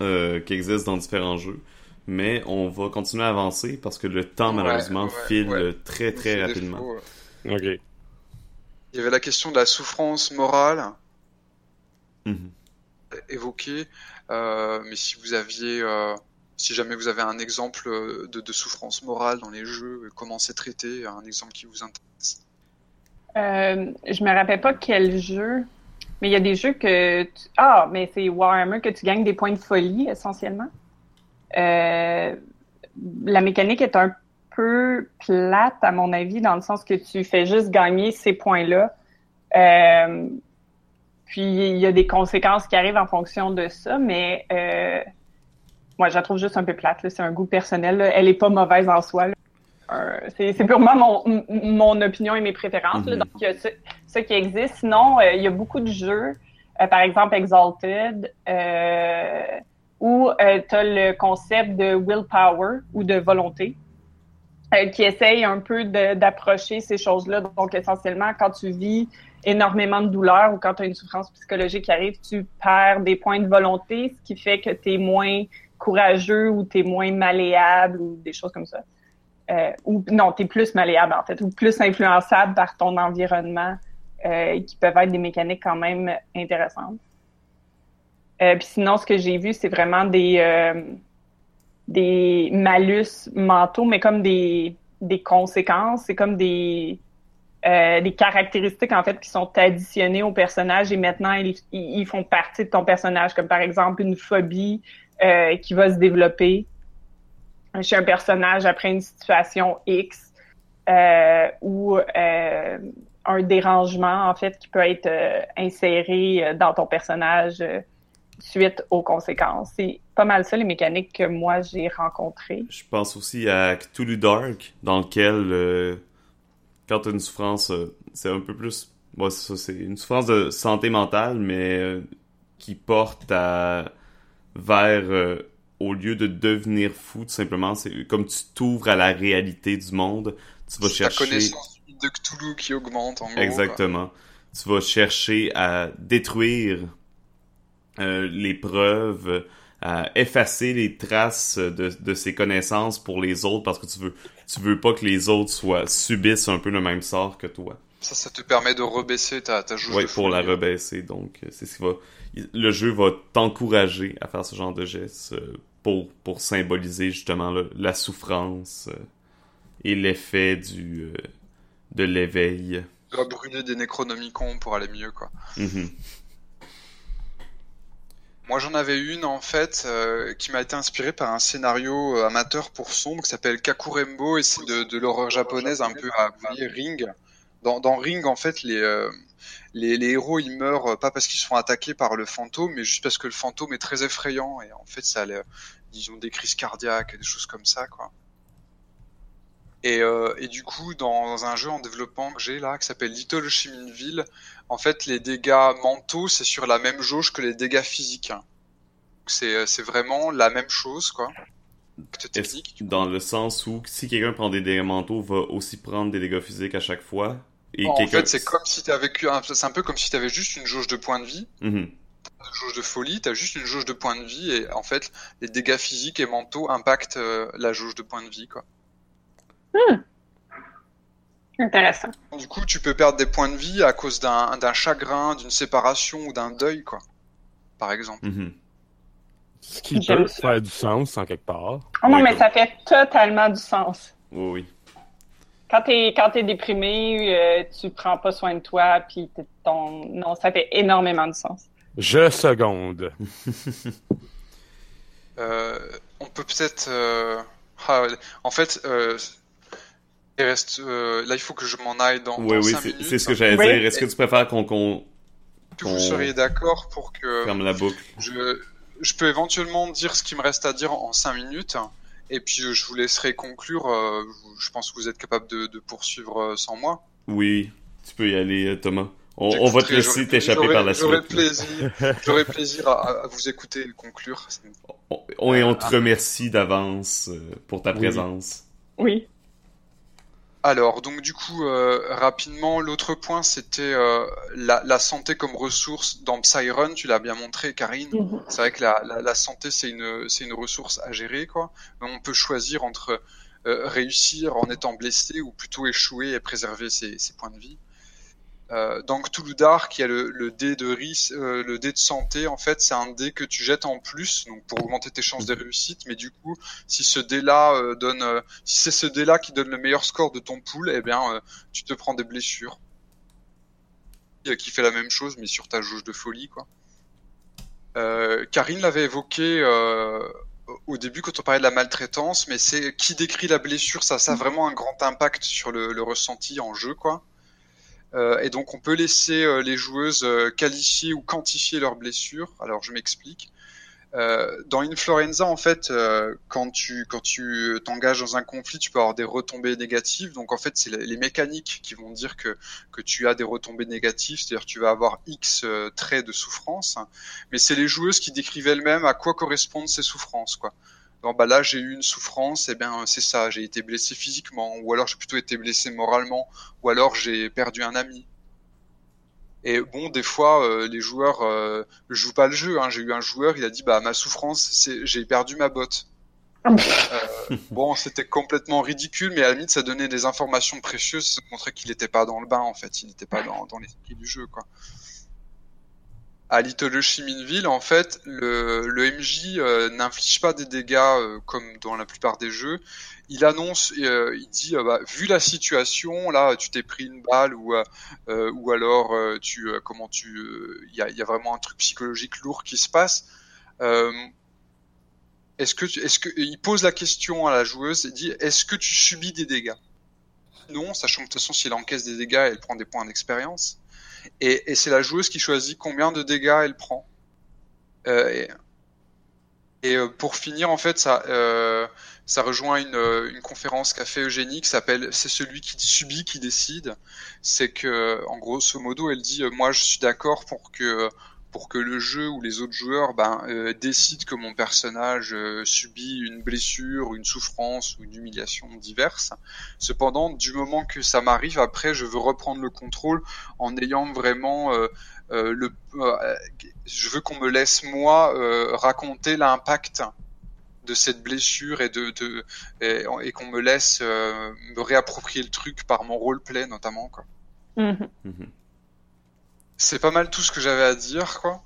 euh, qui existent dans différents jeux. Mais on va continuer à avancer parce que le temps, malheureusement, file très très rapidement. ok. Il y avait la question de la souffrance morale mhm. Euh, mais si vous aviez, euh, si jamais vous avez un exemple de, souffrance morale dans les jeux, comment c'est traité, un exemple qui vous intéresse? je me rappelle pas quel jeu mais il y a des jeux que. Ah, mais c'est Warhammer que tu gagnes des points de folie, essentiellement. Euh, la mécanique est un peu plate, à mon avis, dans le sens que tu fais juste gagner ces points-là. Euh, puis il y a des conséquences qui arrivent en fonction de ça, mais euh, moi, je la trouve juste un peu plate. C'est un goût personnel. Elle est pas mauvaise en soi. C'est purement mon, mon opinion et mes préférences. Mm-hmm. Donc, il y a ce, qui existe. Sinon, euh, il y a beaucoup de jeux, euh, par exemple Exalted, euh, où tu as le concept de willpower ou de volonté qui essaye un peu d'approcher ces choses-là. Donc, essentiellement, quand tu vis énormément de douleur ou quand tu as une souffrance psychologique qui arrive, tu perds des points de volonté, ce qui fait que tu es moins courageux ou tu es moins malléable ou des choses comme ça. Euh, ou non, tu es plus malléable en fait, ou plus influençable par ton environnement, euh, qui peuvent être des mécaniques quand même intéressantes. Euh, puis sinon, ce que j'ai vu, c'est vraiment des euh, des malus mentaux, mais comme des des conséquences, c'est comme des des caractéristiques en fait qui sont additionnées au personnage et maintenant ils, font partie de ton personnage, comme par exemple une phobie qui va se développer chez un personnage après une situation X euh, ou euh, un dérangement en fait qui peut être euh, inséré euh, dans ton personnage euh, suite aux conséquences. C'est pas mal ça les mécaniques que moi j'ai rencontrées. Je pense aussi à Cthulhu Dark dans lequel quand tu as une souffrance c'est un peu plus bon, c'est une souffrance de santé mentale mais qui porte à vers au lieu de devenir fou, tout simplement, c'est comme tu t'ouvres à la réalité du monde, tu vas chercher... La connaissance de Cthulhu qui augmente, en gros. Exactement. Tu vas chercher à détruire euh, les preuves, à effacer les traces de, de ces connaissances pour les autres parce que tu veux, tu veux pas que les autres soient subissent un peu le même sort que toi. Ça, ça te permet de rebaisser ta, ta Oui, pour la rebaisser. Donc, c'est ce qui va. Le jeu va t'encourager à faire ce genre de gestes euh, pour, pour symboliser justement la souffrance euh, et l'effet du euh, de l'éveil. Tu dois brûler des Necronomicons pour aller mieux, quoi. Mm-hmm. Moi, j'en avais une en fait euh, qui m'a été inspirée par un scénario amateur pour sombre qui s'appelle Kakurembo et c'est de, l'horreur japonaise un peu à Ring. Dans, Ring, en fait, les, les, les, héros ils meurent pas parce qu'ils se font attaquer par le fantôme, mais juste parce que le fantôme est très effrayant et en fait ça a disons des crises cardiaques, des choses comme ça quoi. Et, euh, et du coup dans, un jeu en développement que j'ai là qui s'appelle Little Chiminville, en fait les dégâts mentaux c'est sur la même jauge que les dégâts physiques. C'est c'est vraiment la même chose quoi. Technique, dans le sens où si quelqu'un prend des dégâts mentaux, va aussi prendre des dégâts physiques à chaque fois? En fait, c'est comme si t'avais c'est un peu comme si t'avais juste une jauge de points de vie. Mm-hmm. Une jauge de folie, t'as juste une jauge de points de vie et en fait, les dégâts physiques et mentaux impactent euh, la jauge de points de vie, quoi. Hmm. Intéressant. Du coup, tu peux perdre des points de vie à cause d'un chagrin, d'une séparation ou d'un deuil, quoi. Par exemple. Mhm. Ce qui peut faire du sens en quelque part. Oh non, Oui, mais comme- ça fait totalement du sens. Oui, oui. Quand t'es quand t'es déprimé, euh, tu prends pas soin de toi, puis t'es- ton non, ça fait énormément de sens. Je seconde. Euh, on peut peut-être. euh, ah, en fait, euh, il reste. euh, là, il faut que je m'en aille dans, Oui, dans oui, cinq c'est minutes. c'est ce que j'allais Oui. dire. Est-ce que tu préfères qu'on qu'on Que vous seriez d'accord pour que ferme la boucle? je, je peux éventuellement dire ce qui me reste à dire en 5 minutes. Et puis je je vous laisserai conclure. euh, je pense que vous êtes capable de, de poursuivre euh, sans moi. Oui, tu peux y aller, euh, Thomas. On, on va te laisser t'échapper par la suite. plaisir, j'aurai plaisir à, à vous écouter et conclure. On, on- et on te remercie d'avance euh, pour ta Oui. présence. Oui. Alors, donc du coup, euh, rapidement, l'autre point, c'était euh, la, la santé comme ressource dans Psyrun. Tu l'as bien montré, Karine. Mhm. C'est vrai que la, la, la santé, c'est une, c'est une ressource à gérer, quoi. On peut choisir entre euh, réussir en étant blessé ou plutôt échouer et préserver ses, ses points de vie. Euh, Dark, il y a le, dé de risque, euh, le dé de santé. En fait, c'est un dé que tu jettes en plus, donc pour augmenter tes chances de réussite. Mais du coup, si ce dé-là euh, donne, si c'est ce dé-là qui donne le meilleur score de ton pool, eh bien, tu te prends des blessures. Qui fait la même chose, mais sur ta jauge de folie, quoi. Karine l'avait évoqué au début quand on parlait de la maltraitance, mais c'est qui décrit la blessure, ça, ça a vraiment un grand impact sur le, le ressenti en jeu, quoi. Euh, et donc on peut laisser euh, les joueuses euh, qualifier ou quantifier leurs blessures. Alors je m'explique. Euh, dans Influenza, en fait, euh, quand tu quand tu t'engages dans un conflit, tu peux avoir des retombées négatives. Donc en fait, c'est les, les mécaniques qui vont dire que que tu as des retombées négatives, c'est-à-dire tu vas avoir X traits de souffrance. Mais c'est les joueuses qui décrivent elles-mêmes à quoi correspondent ces souffrances, quoi. Donc bah là, j'ai eu une souffrance, et bien c'est ça, j'ai été blessé physiquement, ou alors j'ai plutôt été blessé moralement, ou alors j'ai perdu un ami. Et bon, des fois, euh, les joueurs euh, jouent pas le jeu. Hein. J'ai eu un joueur, il a dit bah ma souffrance, c'est j'ai perdu ma botte. Euh, bon, c'était complètement ridicule, mais à la limite, ça donnait des informations précieuses, ça montrait qu'il n'était pas dans le bain en fait, il n'était pas dans, dans l'esprit du jeu quoi. À Little Chiminville, en fait, le, le MJ euh, n'inflige pas des dégâts euh, comme dans la plupart des jeux. Il annonce, euh, il dit, euh, bah, vu la situation, là, tu t'es pris une balle ou ou alors tu comment tu, il y a, vraiment un truc psychologique lourd qui se passe. Est-ce que, est-ce que, il pose la question à la joueuse et dit, est-ce que tu subis des dégâts? Non, sachant que de toute façon, si elle encaisse des dégâts, elle prend des points d'expérience. Et, c'est la joueuse qui choisit combien de dégâts elle prend. Euh, et euh, pour finir, en fait, ça, euh, ça rejoint une, une conférence qu'a fait Eugénie qui s'appelle C'est celui qui subit qui décide. C'est que, en grosso modo, elle dit Moi, je suis d'accord pour que pour que le jeu ou les autres joueurs ben, euh, décident que mon personnage euh, subit une blessure, une souffrance ou une humiliation diverse. Cependant, du moment que ça m'arrive, après, je veux reprendre le contrôle en ayant vraiment euh, euh, le. euh, je veux qu'on me laisse moi euh, raconter l'impact de cette blessure et de, de et, et qu'on me laisse euh, me réapproprier le truc par mon roleplay notamment quoi. Mhm. Mhm. C'est pas mal tout ce que j'avais à dire quoi.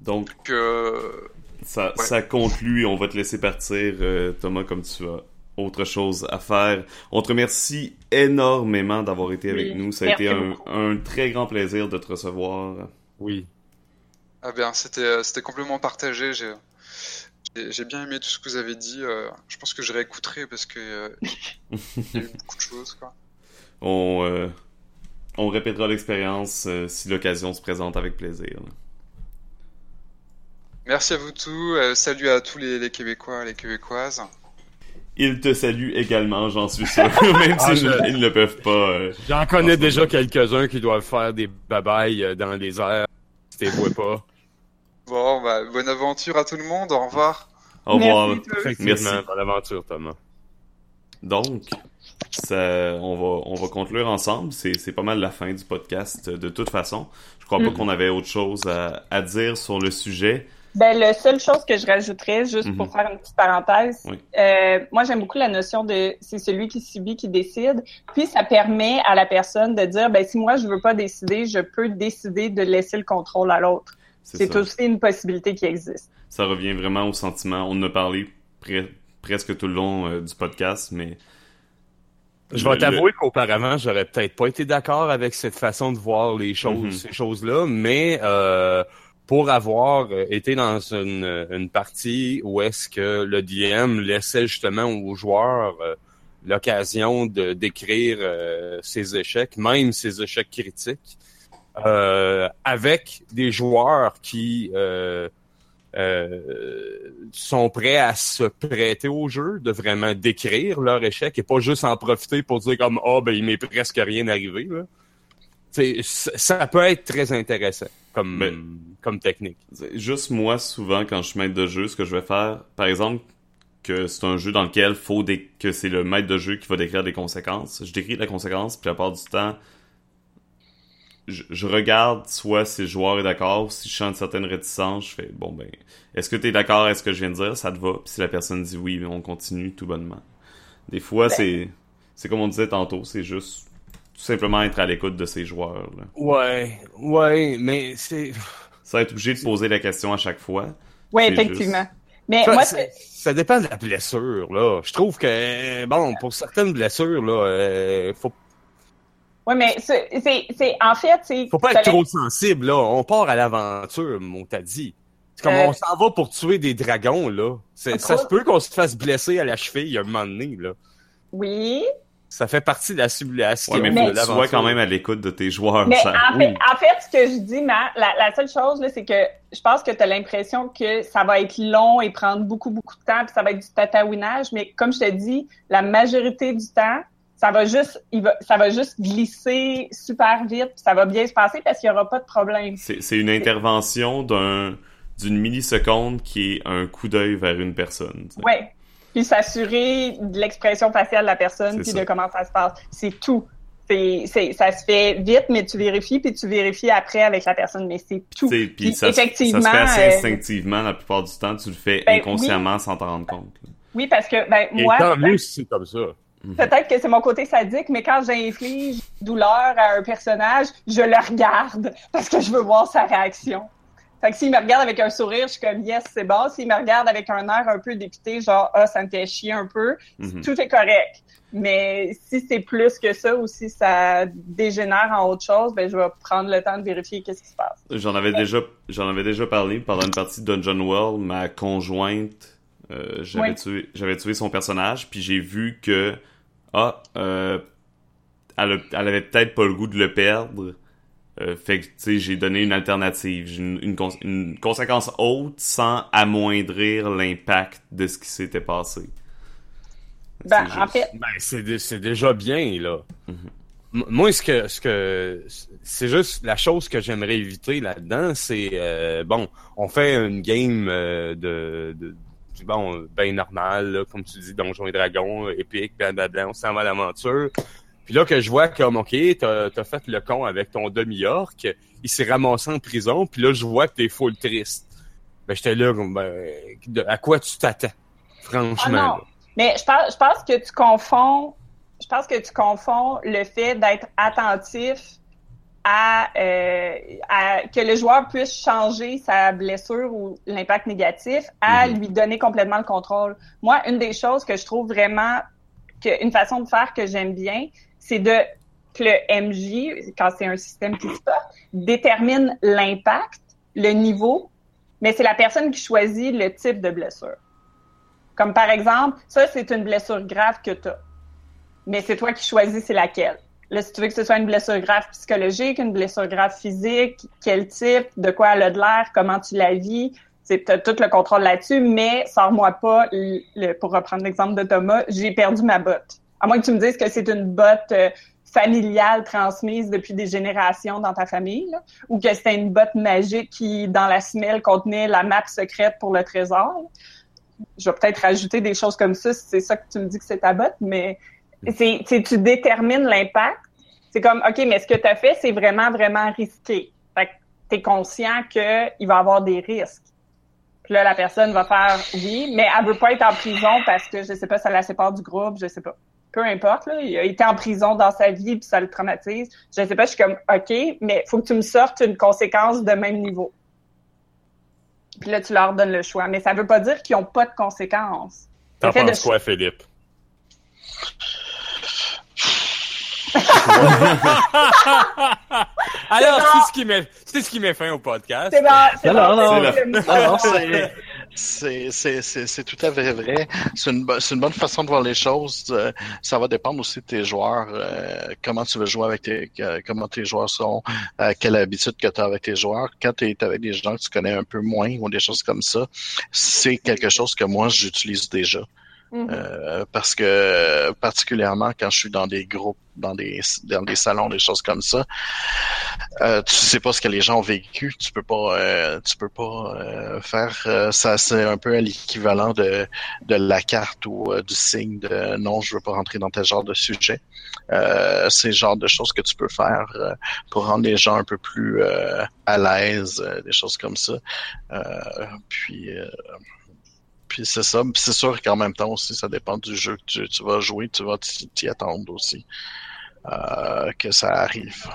Donc, Que ça, Ouais. ça conclut et on va te laisser partir, euh, Thomas, comme tu as autre chose à faire. On te remercie énormément d'avoir été avec nous. Ça a merci été un, un très grand plaisir de te recevoir. Oui. ah bien c'était c'était complètement partagé. J'ai bien aimé tout ce que vous avez dit. euh, je pense que je réécouterai parce que euh, il y a eu beaucoup de choses quoi. On, euh, on répétera l'expérience euh, si l'occasion se présente avec plaisir. Merci à vous tous. euh, salut à tous les, les Québécois, les Québécoises. Ils te saluent également, j'en suis sûr, même Ah, s'ils je- ils ne peuvent pas. euh, J'en connais déjà quelques-uns qui doivent faire des babayes dans les airs. Si vois pas. Bon bah bonne aventure à tout le monde. Au revoir. Au revoir. Merci, toi. Effectivement, Merci. bonne aventure, Thomas. Donc, ça, on va, on va conclure ensemble. C'est, pas mal la fin du podcast euh, de toute façon. Je crois pas Mhm. qu'on avait autre chose à, à dire sur le sujet. Ben, la seule chose que je rajouterais, juste pour mhm. faire une petite parenthèse, euh, moi, j'aime beaucoup la notion de c'est celui qui subit qui décide. Puis, ça permet à la personne de dire, ben, si moi, je veux pas décider, je peux décider de laisser le contrôle à l'autre. C'est aussi une possibilité qui existe. Ça revient vraiment au sentiment. On en a parlé presque tout le long euh, du podcast, mais je vais t'avouer qu'auparavant, j'aurais peut-être pas été d'accord avec cette façon de voir les choses, mhm. ces choses-là, mais euh, pour avoir euh, été dans une, une partie où est-ce que le DM laissait justement aux joueurs euh, l'occasion de décrire ses échecs, même ses échecs critiques, avec des joueurs qui euh, sont prêts à se prêter au jeu, de vraiment décrire leur échec et pas juste en profiter pour dire comme ah oh, ben il m'est presque rien arrivé. Là. ça peut être très intéressant comme, comme technique. Juste moi, souvent, quand je suis maître de jeu, ce que je vais faire, par exemple, que c'est un jeu dans lequel faut que c'est le maître de jeu qui va décrire des conséquences. Je décris la conséquence, puis la part du temps, je, regarde soit si le joueur est d'accord ou si je sens une certaine réticence, je fais bon ben est-ce que tu es d'accord avec ce que je viens de dire, ça te va, puis si la personne dit oui, on continue tout bonnement. Des fois ben. c'est c'est comme on disait tantôt, c'est juste tout simplement être à l'écoute de ces joueurs là. Ouais, ouais, mais c'est ça être obligé de poser la question à chaque fois. Oui, effectivement. Mais moi, ça dépend de la blessure, là. Je trouve que, bon, pour certaines blessures, là, euh, faut oui, mais c'est, c'est, en fait, c'est. Faut pas être trop sensible, là. On part à l'aventure, on t'a dit. C'est comme euh, on s'en va pour tuer des dragons, là. ça se peut qu'on se fasse blesser à la cheville un moment donné, là. Oui. Ça fait partie de la simulation. Ouais, mais, mais tu sois quand même à l'écoute de tes joueurs. Mais en, fait, en, fait, ce que je dis, ma, la, la seule chose, là, c'est que je pense que tu as l'impression que ça va être long et prendre beaucoup, beaucoup de temps, puis ça va être du tatouinage. Mais comme je te dis, la majorité du temps, ça va juste, il va, ça va juste glisser super vite, ça va bien se passer parce qu'il n'y aura pas de problème. C'est une intervention d'un d'une milliseconde qui est un coup d'œil vers une personne. Oui. Puis s'assurer de l'expression faciale de la personne puis de comment ça se passe. C'est tout. C'est, ça se fait vite, mais tu vérifies, puis tu vérifies après avec la personne, mais c'est tout. Puis ça, effectivement, ça se fait assez euh, instinctivement la plupart du temps, tu le fais ben inconsciemment sans t'en rendre compte. Oui, parce que ben, moi... Et tant mieux si c'est comme ça. Mhm. Peut-être que c'est mon côté sadique, mais quand j'inflige douleur à un personnage, je le regarde parce que je veux voir sa réaction. Fait que s'il me regarde avec un sourire, je suis comme yes, c'est bon. S'il me regarde avec un air un peu dépité, genre ah, ça me fait chier un peu, mhm. tout est correct. Mais si c'est plus que ça ou si ça dégénère en autre chose, ben je vais prendre le temps de vérifier qu'est-ce qui se passe. J'en avais déjà j'en avais déjà parlé pendant une partie de Dungeon World, ma conjointe euh, j'avais tué j'avais tué son personnage puis j'ai vu que ah euh, elle, elle, avait peut-être pas le goût de le perdre. Euh, fait que tu sais j'ai donné une alternative. Une, une, une, conséquence haute sans amoindrir l'impact de ce qui s'était passé. Ben en fait ben, c'est déjà bien là. Mm-hmm. moi ce que ce que c'est juste la chose que j'aimerais éviter là-dedans c'est bon on fait une game de, de bon, ben normal, comme tu dis, Donjons et Dragons, épique, blablabla, on s'en va à l'aventure. Puis là que je vois comme, OK, t'as as fait le con avec ton demi-orc, il s'est ramassé en prison, puis là je vois que t'es full triste. Ben j'étais là, ben, à quoi tu t'attends, franchement. Ah Mais je pense, je pense que tu confonds, je pense que tu confonds le fait d'être attentif euh, à, que le joueur puisse changer sa blessure ou l'impact négatif à mhm. lui donner complètement le contrôle. Moi, une des choses que je trouve vraiment que une façon de faire que j'aime bien, c'est de que le MJ, quand c'est un système qui se passe, détermine l'impact, le niveau, mais c'est la personne qui choisit le type de blessure. Comme par exemple, ça, c'est une blessure grave que tu as. Mais c'est toi qui choisis c'est laquelle. Là, si tu veux que ce soit une blessure grave psychologique, une blessure grave physique, quel type, de quoi elle a de l'air, comment tu la vis, c'est tout le contrôle là-dessus, mais sors-moi pas, le, pour reprendre l'exemple de Thomas, j'ai perdu ma botte. À moins que tu me dises que c'est une botte euh, familiale transmise depuis des générations dans ta famille, ou que c'était une botte magique qui, dans la semelle, contenait la map secrète pour le trésor. Je vais peut-être rajouter des choses comme ça si c'est ça que tu me dis que c'est ta botte, mais c'est, tu détermines l'impact. C'est comme, OK, mais ce que tu as fait, c'est vraiment, vraiment risqué. Fait que tu es conscient qu'il va y avoir des risques. Puis là, la personne va faire oui, mais elle veut pas être en prison parce que, je sais pas, ça la sépare du groupe, je sais pas. Peu importe, là, il a été en prison dans sa vie puis ça le traumatise. Je sais pas, je suis comme, OK, mais faut que tu me sortes une conséquence de même niveau. Puis là, tu leur donnes le choix. Mais ça veut pas dire qu'ils ont pas de conséquences. T'en penses quoi, Philippe? Alors, c'est ce qui met, c'est ce qui met fin au podcast. C'est bon, c'est non, bon. non, non, c'est, c'est, c'est, c'est, c'est tout à fait vrai. C'est une, une bonne façon de voir les choses. Euh, Ça va dépendre aussi de tes joueurs, euh, comment tu veux jouer avec tes, comment tes joueurs sont, euh, quelle habitude que tu as avec tes joueurs. Quand tu es avec des gens que tu connais un peu moins ou des choses comme ça, c'est quelque chose que moi j'utilise déjà. Mhm. Euh, parce que particulièrement quand je suis dans des groupes, dans des dans des salons, des choses comme ça, euh, tu sais pas ce que les gens ont vécu, tu peux pas euh, tu peux pas euh, faire euh, ça c'est un peu à l'équivalent de de la carte ou du signe de non, je veux pas rentrer dans tel genre de sujet. C'est le genre de choses que tu peux faire pour rendre les gens un peu plus à l'aise, des choses comme ça. Puis puis c'est ça. Puis c'est sûr qu'en même temps aussi, ça dépend du jeu que tu, tu vas jouer, tu vas t'y attendre aussi euh, que ça arrive.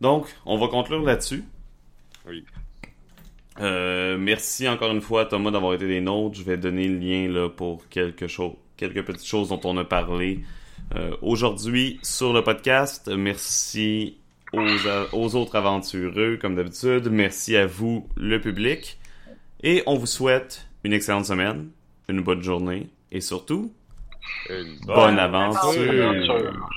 Donc, on va conclure là-dessus. Oui. Euh, merci encore une fois, Thomas, d'avoir été des nôtres. Je vais donner le lien là, pour quelque chose, quelques petites choses dont on a parlé euh, aujourd'hui sur le podcast. Merci aux autres aventureux, comme d'habitude. Merci à vous, le public. Et on vous souhaite une excellente semaine, une bonne journée et surtout, Une bonne aventure. aventure. Aventure.